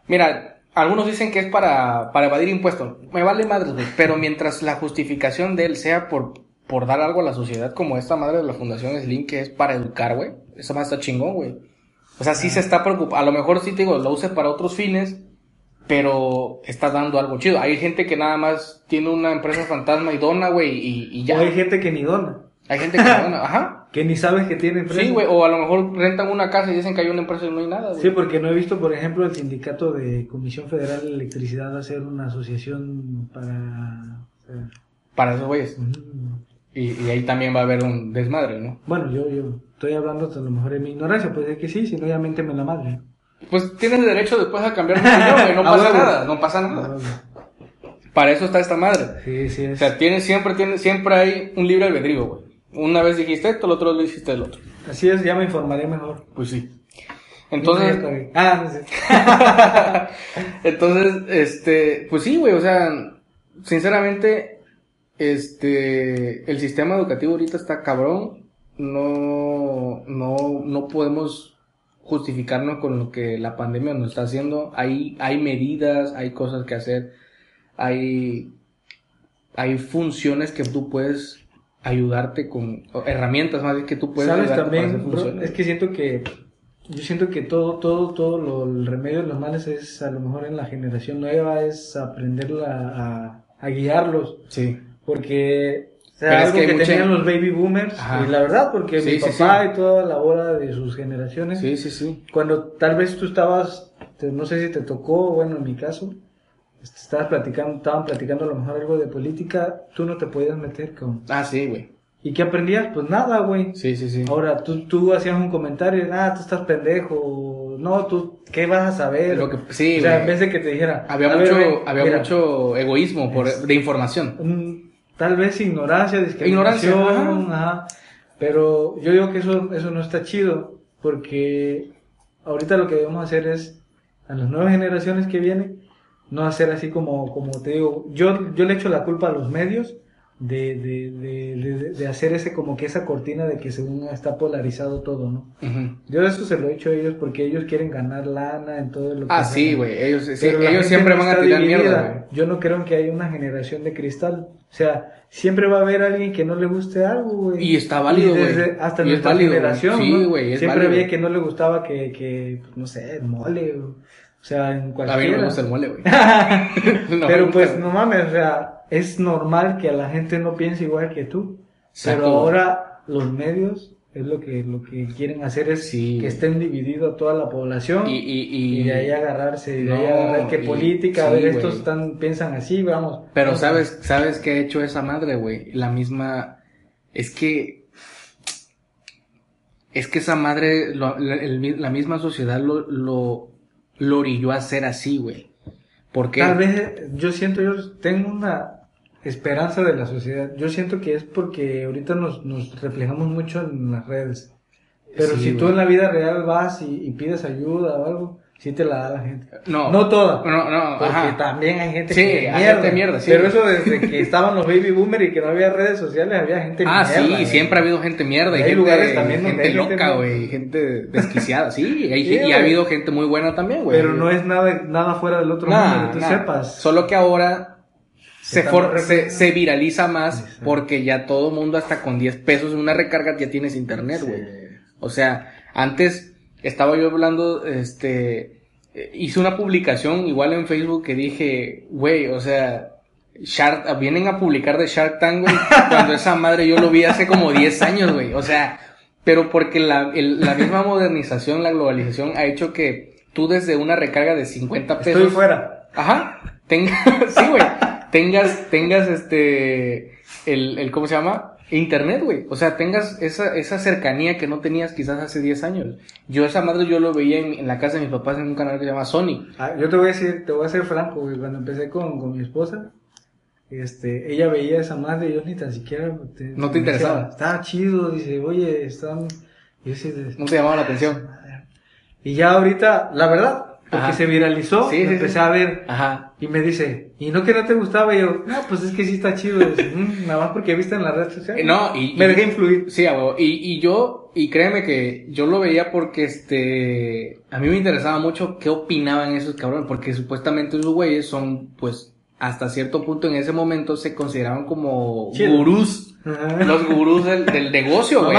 Mira, algunos dicen que es para, para evadir impuestos. Me vale madres, güey. Pero mientras la justificación de él sea por, por dar algo a la sociedad, como esta madre de la Fundación Slim, que es para educar, güey. Esa más está chingón, güey. O sea, sí se está preocupando. A lo mejor sí te digo, lo use para otros fines, pero está dando algo chido. Hay gente que nada más tiene una empresa fantasma y dona, güey, y, y ya.
O hay gente que ni dona,
Hay gente que dona, ajá.
que ni sabes que tiene empresa.
Sí, güey, o a lo mejor rentan una casa y dicen que hay una empresa y no hay nada, güey.
Sí, porque no he visto, por ejemplo, el sindicato de Comisión Federal de Electricidad hacer una asociación para... o sea,
Para esos güeyes. Y, y ahí también va a haber un desmadre, ¿no?
Bueno, yo, yo estoy hablando a lo mejor de mi ignorancia, puede ser que sí, si no ya méteme la madre.
Pues tienes derecho después a cambiar de opinión, güey. No
Ah,
pasa
huevo.
nada, no pasa nada. Para eso está esta madre.
Sí, sí
O
es.
sea, tienes, siempre, tienes, siempre hay un libre albedrío, güey. Una vez dijiste esto, el otro lo dijiste el otro.
Así es, ya me informaré mejor.
Pues sí. Entonces.
Ah, no sé.
Entonces, este, pues sí, güey, o sea, sinceramente, este, el sistema educativo ahorita está cabrón, no, no, no podemos justificarnos con lo que la pandemia nos está haciendo, hay, hay medidas, hay cosas que hacer, hay, hay funciones que tú puedes ayudarte con, herramientas más bien que tú puedes
Sabes también, bro, es que siento que yo siento que todo, todo, todo lo, el remedio de los males es a lo mejor en la generación nueva es aprenderla a, a guiarlos,
Sí.
Porque o sea,
Pero es
algo
que
que,
hay mucha-
tenían los baby boomers
Ajá.
y la verdad porque
Sí,
mi papá
sí.
y toda la hora de sus generaciones
Sí, sí, sí.
cuando tal vez tú estabas, no sé si te tocó, bueno, en mi caso, este, estabas platicando, estaban platicando a lo mejor algo de política, tú no te podías meter con...
Ah, sí, güey.
¿Y qué aprendías? Pues nada, güey.
Sí, sí, sí.
Ahora, tú, tú hacías un comentario, ah, tú estás pendejo, no, tú, ¿qué vas a saber?
Lo que, sí,
o sea, en vez de que te dijera,
Había
"A ver,
mucho, había
mira,
mucho egoísmo por, de información.
Tal vez ignorancia, discriminación,
Ignorancia,
ajá. pero yo digo que eso, eso no está chido, porque ahorita lo que debemos hacer es, a las nuevas generaciones que vienen, no hacer así como, como te digo, yo, yo le echo la culpa a los medios de, de, de, de, de hacer ese como que esa cortina de que según está polarizado todo, ¿no?
Ujú.
Yo eso se lo he hecho a ellos porque ellos quieren ganar lana en todo lo que
Ah, sí, güey. Ellos, sí, ellos siempre
no
van a tirar
dividida.
mierda.
Yo no creo que haya una generación de cristal. O sea, siempre va a haber alguien que no le guste algo, güey.
Y está válido, güey.
Hasta
Y es
nuestra
válido,
generación,
Sí, güey,
Siempre
válido.
había que no le gustaba que, que pues, no sé, el mole. O, o sea, en
A mí no me gusta el mole, güey. No
Pero pues no mames, o sea, es normal que a la gente no piense igual que tú.
Exacto,
Pero ahora los medios es lo que lo que quieren hacer es
Sí.
que estén dividido a toda la población
Y, y, y,
y de ahí agarrarse, y de ahí agarrar que política, a ver, estos están, piensan así, vamos.
Pero
Vamos
sabes, sabes qué ha hecho esa madre, güey. La misma, es que es que esa madre, lo- la, el- la misma sociedad lo, lo, lo orilló a ser así, güey. Porque
Tal vez yo siento, yo tengo una esperanza de la sociedad. Yo siento que es porque ahorita nos, nos reflejamos mucho en las redes. Pero
Sí,
si tú
güey.
en la vida real vas y, y pides ayuda o algo, sí te la da la gente.
No.
No toda.
No, no,
Porque
ajá.
también hay gente
Sí,
que
hay
mierda.
gente mierda, sí.
Pero eso desde que estaban los baby boomers y que no había redes sociales, había gente
Ah,
mierda.
sí,
güey.
siempre ha habido gente mierda y,
Y hay
gente,
lugares también donde
gente loca, güey, gente desquiciada, sí, hay-
Sí,
y ha habido gente muy buena también, güey.
Pero no es nada, nada fuera del otro
Nah,
mundo, que tú sepas.
Solo que ahora se, for- se, se viraliza más porque ya todo mundo hasta con 10 pesos en una recarga ya tienes internet,
Sí.
güey. O sea, antes estaba yo hablando, este, eh, hice una publicación igual en Facebook que dije, güey, o sea, Shark, vienen a publicar de Shark Tank, güey, cuando esa madre yo lo vi hace como 10 años, güey. O sea, pero porque la, el- la misma modernización, la globalización ha hecho que tú desde una recarga de 50 pesos...
Estoy fuera.
Ajá. Tengas, sí, güey. Tengas, tengas este, el, el, ¿cómo se llama? Internet, güey. O sea, tengas esa, esa cercanía que no tenías quizás hace 10 años. Yo esa madre yo lo veía en, en la casa de mis papás en un canal que se llama Sony.
Ah, yo te voy a decir, te voy a ser franco, güey. Cuando empecé con, con mi esposa, este, ella veía esa madre y yo ni tan siquiera.
No te
me decía,
interesaba.
Estaba chido, dice, oye, están. yo
No te llamaba la atención.
Y ya ahorita, la verdad, porque
Ajá.
se viralizó,
Sí,
empecé
sí.
a ver.
Ajá.
Y me dice, ¿y no que no te gustaba? Y yo, no, pues es que sí está chido. Dice, "Mm, nada más porque viste en la red social.
Eh, no, y-
Me dejé influir.
Sí, a huevo. Y, y yo, y créeme que yo lo veía porque este, a mí me interesaba mucho qué opinaban esos cabrones, porque supuestamente esos güeyes son, pues, hasta cierto punto en ese momento se consideraban como gurús,
Ajá.
los gurús del, del negocio, güey.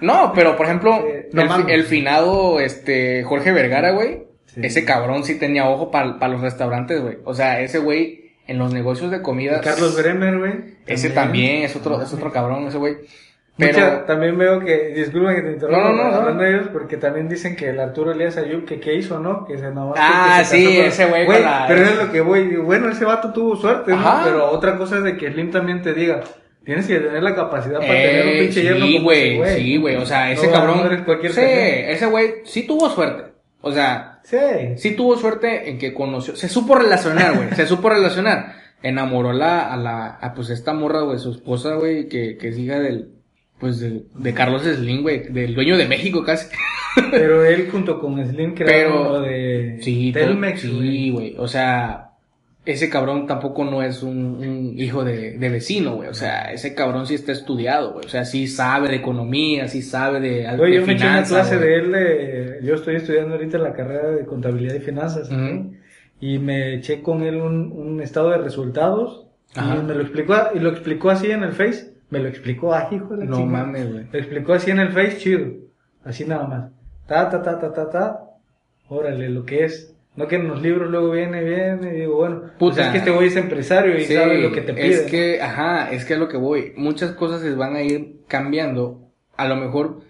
No, pero por ejemplo,
Eh, no
el,
mames.
el finado, este, Jorge Vergara, güey,
Sí.
ese cabrón sí tenía ojo para los restaurantes, güey. O sea, ese güey en los negocios de comida.
Carlos Bremer, güey.
Ese también es otro, es otro cabrón, ese güey. Pero,
Mucha- también veo que, disculpa que te interrumpa,
No, no, no, no.
hablando de ellos, porque también dicen que el Arturo Elías Ayub, que qué hizo, ¿no? Que se no
Ah, sí, ese güey con la-
Pero es lo que voy, bueno, ese vato tuvo suerte, ¿no?
Ajá.
Pero otra cosa es de que Slim también te diga, tienes que tener la capacidad para tener un
Eh,
pinche yerno
sí,
como ese
güey, sí, güey, o sea, ese
No,
cabrón,
no cualquier
sí,
pendejo.
ese güey sí tuvo suerte, o sea,
Sí.
sí tuvo suerte en que conoció, se supo relacionar, güey, se supo relacionar, enamoró la, a la, a pues esta morra, güey, su esposa, güey, que, que es hija del, pues de, de Carlos Slim, güey, del dueño de México casi.
Pero él junto con Slim crearon
Pero-
lo de
Sí,
Telmex,
sí,
güey.
O sea, ese cabrón tampoco no es un, un hijo de, de vecino, güey. O sea, ese cabrón sí está estudiado, güey. O sea, sí sabe de economía, sí sabe de,
Oye, yo me eché una clase de él, de, yo estoy estudiando ahorita la carrera de contabilidad y finanzas. ¿ok? y me eché con él un, un estado de resultados,
Ajá.
y me lo explicó, y lo explicó así en el Face, me lo explicó, ah, hijo de la
No mames, güey.
Lo explicó así en el Face, chido, así nada más, ta, ta, ta, ta, ta, ta, órale, lo que es. No que en los libros luego viene, viene, y digo, bueno, pues
Puta.
es que este güey es empresario y
Sí,
sabe lo que te pide.
Es que, ajá, es que es lo que voy. Muchas cosas se van a ir cambiando. A lo mejor,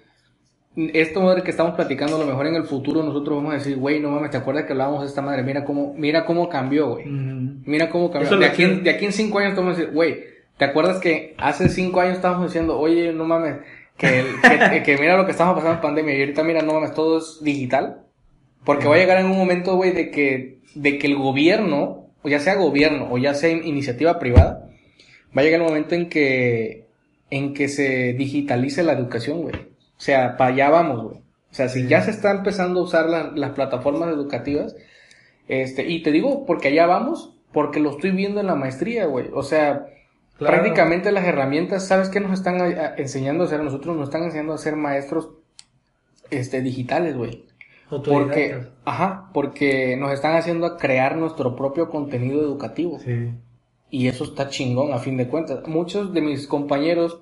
esto madre que estamos platicando, a lo mejor en el futuro nosotros vamos a decir, güey, no mames, ¿te acuerdas que hablábamos de esta madre? Mira cómo, mira cómo cambió, güey. Mira cómo cambió. De aquí, en, de aquí en cinco años estamos diciendo, güey, ¿te acuerdas que hace cinco años estábamos diciendo, oye, no mames, que, el- que, que mira lo que estamos pasando en pandemia y ahorita mira, no mames, todo es digital? Porque va a llegar en un momento, güey, de que, de que el gobierno, o ya sea gobierno o ya sea in- iniciativa privada, va a llegar el momento en que, en que se digitalice la educación, güey. O sea, para allá vamos, güey. O sea, si ya se está empezando a usar la- las plataformas educativas, este, y te digo porque allá vamos, porque lo estoy viendo en la maestría, güey. O sea,
Claro.
prácticamente las herramientas, ¿sabes qué nos están a- enseñando a hacer? Nosotros nos están enseñando a ser maestros, este, digitales, güey. Porque, ajá, porque nos están haciendo a crear nuestro propio contenido educativo.
Sí.
Y eso está chingón, a fin de cuentas. Muchos de mis compañeros,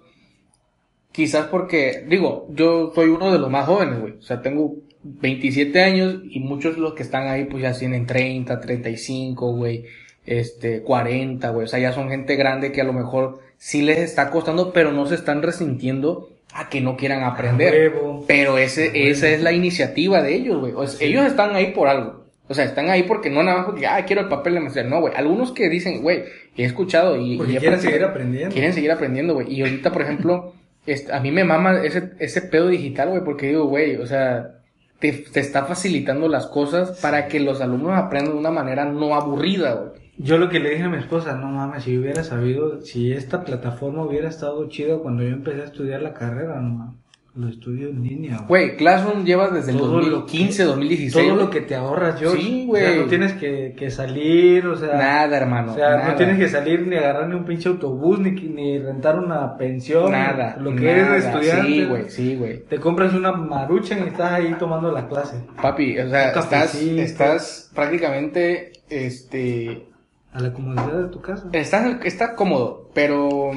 quizás porque, digo, yo soy uno de los más jóvenes, güey. O sea, tengo 27 años y muchos de los que están ahí, pues ya tienen 30, 35, güey. Este, 40, güey. O sea, ya son gente grande que a lo mejor sí les está costando, pero no se están resintiendo a que no quieran aprender. Pero ese, esa es la iniciativa de ellos, güey. O sea, Ellos están ahí por algo. O sea, están ahí porque no nada más porque, ah, quiero el papel de maestría. No, güey. Algunos que dicen, güey, he escuchado y,
Porque
y
quieren seguir aprendiendo.
Quieren seguir aprendiendo, güey. Y ahorita, por ejemplo, este, a mí me mama ese, ese pedo digital, güey, porque digo, güey, o sea, te, te está facilitando las cosas para que los alumnos aprendan de una manera no aburrida, güey.
Yo lo que le dije a mi esposa, no mames, si hubiera sabido, si esta plataforma hubiera estado chida cuando yo empecé a estudiar la carrera, no mames. Lo estudio en línea. güey.
Classroom llevas desde el
Todo lo
2015,
que-
2016.
Todo lo que te ahorras, yo.
Sí, güey.
O sea, no tienes que, que salir, o sea.
Nada, hermano.
O sea,
nada.
no tienes que salir ni agarrar ni un pinche autobús, ni, ni rentar una pensión.
Nada.
Lo que
nada.
eres estudiante.
Sí, güey, sí, güey.
Te compras una marucha y estás ahí tomando la clase.
Papi, o sea, estás, estás prácticamente, este,
A la comodidad de tu casa.
estás, está cómodo, pero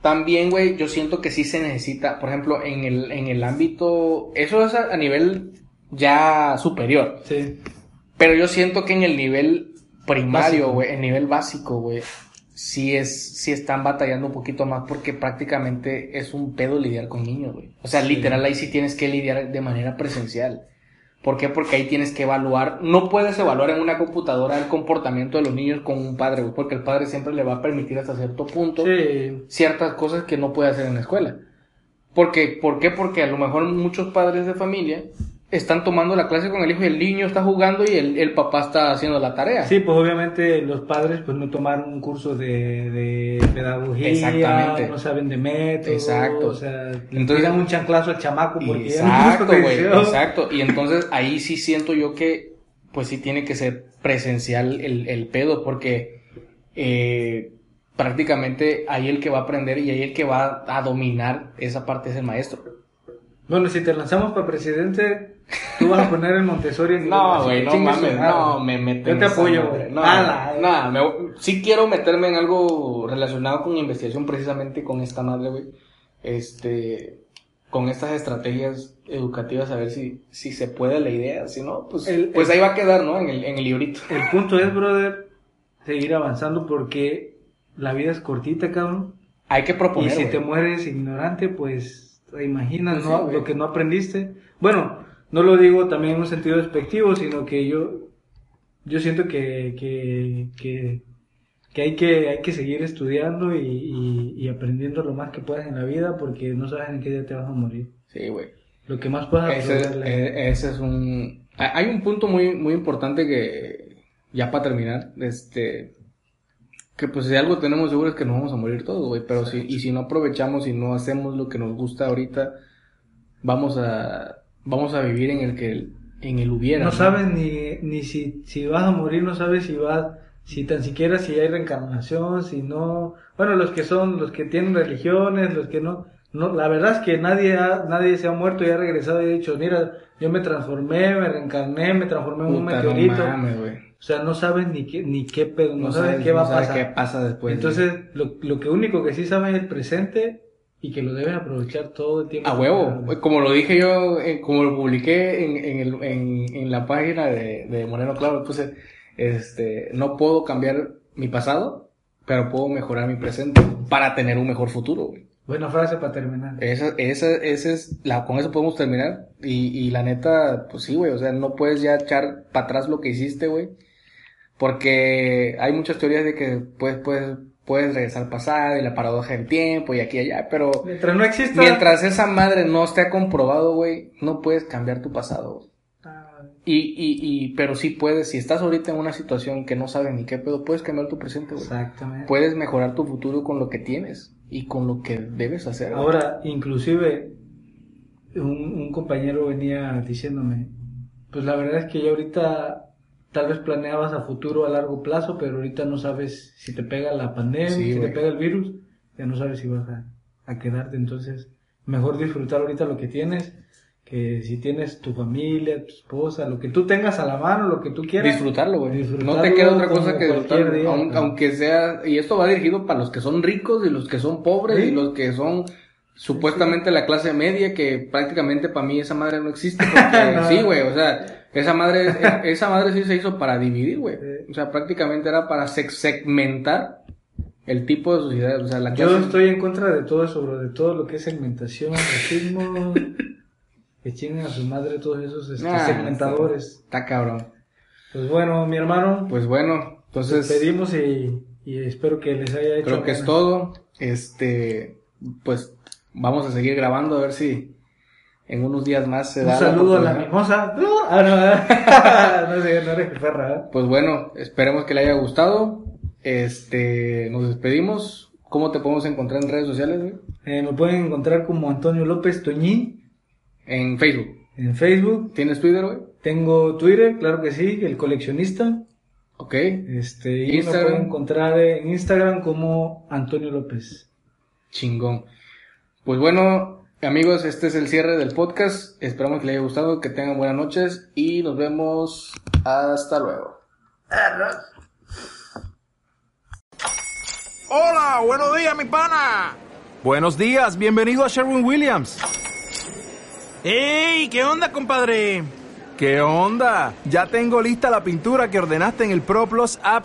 también, güey, yo siento que sí se necesita, por ejemplo, en el, en el ámbito, eso es a, a nivel ya superior,
Sí.
pero yo siento que en el nivel primario, güey, el nivel básico, güey, sí es, sí están batallando un poquito más porque prácticamente es un pedo lidiar con niños, güey. O sea,
Sí.
literal ahí sí tienes que lidiar de manera presencial. ¿Por qué? Porque ahí tienes que evaluar, no puedes evaluar en una computadora el comportamiento de los niños con un padre, porque el padre siempre le va a permitir hasta cierto punto
Sí.
ciertas cosas que no puede hacer en la escuela. Porque, ¿Por qué? Porque a lo mejor muchos padres de familia están tomando la clase con el hijo y el niño está jugando y el, el papá está haciendo la tarea.
Sí, pues obviamente los padres pues no tomaron un curso de, de pedagogía,
Exactamente.
no saben de métodos,
Exacto.
o sea,
Entonces-
tiran un chanclazo al chamaco porque
Exacto, güey, exacto. Y entonces ahí sí siento yo que, pues sí tiene que ser presencial el, el pedo, porque eh, prácticamente ahí el que va a aprender y ahí el que va a dominar esa parte es el maestro.
Bueno, si te lanzamos para presidente, tú vas a poner el Montessori en
No, güey, no mames, no, me meten
Yo te apoyo, güey.
No, nada, me- sí quiero meterme en algo relacionado con investigación precisamente con esta madre, güey. Este, con estas estrategias educativas, a ver si, si se puede la idea, si no, pues,
El-
pues
el-
ahí va a quedar, ¿no? En el, en el librito.
El punto es, brother, seguir avanzando porque la vida es cortita, cabrón.
Hay que
Y
proponer,
si
güey.
te mueres ignorante, pues te imaginas
Pues
¿no? lo que no aprendiste. Bueno, no lo digo también en un sentido despectivo, sino que yo, yo siento que, que, que, que hay que hay que seguir estudiando y, y- y aprendiendo lo más que puedas en la vida porque no sabes en qué día te vas a morir.
Sí, güey.
Lo que más puedas
Ese,
aprenderle.
eh, ese es un... hay- Hay un punto muy, muy importante que, ya para terminar, este... Que pues si algo tenemos seguro es que nos vamos a morir todos, güey. Pero si, y si no aprovechamos y no hacemos lo que nos gusta ahorita, vamos a, vamos a vivir en el que, en el hubiera.
no sabes ni, ni si, si vas a morir, no sabes si vas, si tan siquiera si hay reencarnación, si no, bueno, los que son, los que tienen religiones, los que no, no, la verdad es que nadie ha, nadie se ha muerto y ha regresado y ha dicho, mira, yo me transformé, me reencarné, me transformé en un
Puta, no
meteorito.
mames,
o sea, no sabes ni qué, ni qué pedo, no,
No
sabes
sabes
qué va
no
a pasar.
qué pasa después.
Entonces, lo, lo que único que sí sabes es el presente y que lo debes aprovechar todo el tiempo.
A huevo, como lo dije yo, eh, como lo publiqué en, en, el- en, en la página de, de Moreno Claro, puse, este, no puedo cambiar mi pasado, pero puedo mejorar mi presente para tener un mejor futuro, güey.
Buena frase para terminar.
Esa, esa, esa es, la, con eso podemos terminar. Y, y la neta, pues sí, güey, o sea, no puedes ya echar para atrás lo que hiciste, güey. Porque hay muchas teorías de que puedes, puedes, puedes regresar al pasado y la paradoja del tiempo y aquí y allá, pero
Mientras no exista...
Mientras esa madre no esté comprobado, güey, no puedes cambiar tu pasado. güey.
Ah,
Y, y, y, pero sí puedes, si estás ahorita en una situación que no sabes ni qué pedo, puedes cambiar tu presente, güey.
Exactamente.
Puedes mejorar tu futuro con lo que tienes y con lo que debes hacer. güey.
Ahora, inclusive, un, un compañero venía diciéndome, pues la verdad es que ya ahorita tal vez planeabas a futuro a largo plazo, pero ahorita no sabes si te pega la pandemia,
Sí,
si te pega el virus, ya no sabes si vas a, a quedarte. Entonces, mejor disfrutar ahorita lo que tienes, que si tienes tu familia, tu esposa, lo que tú tengas a la mano, lo que tú quieras.
Disfrutarlo, güey. No te queda otra cosa que
día,
aun-
güey.
aunque sea, y esto va dirigido para los que son ricos y los que son pobres
Sí.
y los que son supuestamente la clase media, que prácticamente para mí esa madre no existe. Porque
No.
sí, güey, o sea, esa madre, esa madre sí se hizo para dividir, güey. O sea, prácticamente era para seg- segmentar el tipo de sociedad. O sea, la
Yo
clase.
estoy en contra de todo eso, bro, de todo lo que es segmentación, racismo, que chinguen a su madre todos esos este,
Nah,
segmentadores.
Está cabrón.
Pues bueno, mi hermano,
Pues bueno, entonces.
despedimos y, y espero que les haya hecho.
Creo que es todo. Este, pues vamos a seguir grabando a ver si en unos días más se
Un
da.
saludo a la mimosa. No, ah, no, no sé, no eres perra. ¿eh?
Pues bueno, esperemos que le haya gustado. Este, nos despedimos. ¿Cómo te podemos encontrar en redes sociales, güey?
Eh, me pueden encontrar como Antonio López Toñín
En Facebook.
en Facebook.
¿Tienes Twitter, güey?
Tengo Twitter, claro que sí, el coleccionista.
Ok.
Este, y
Instagram.
me pueden encontrar en Instagram como Antonio López.
Chingón. Pues bueno, amigos, este es el cierre del podcast. Esperamos que les haya gustado, que tengan buenas noches y nos vemos hasta luego.
Hola, buenos días, mi pana.
Buenos días, bienvenido a Sherwin Williams.
¡Ey! ¿Qué onda, compadre?
¿Qué onda? Ya tengo lista la pintura que ordenaste en el ProPlus app.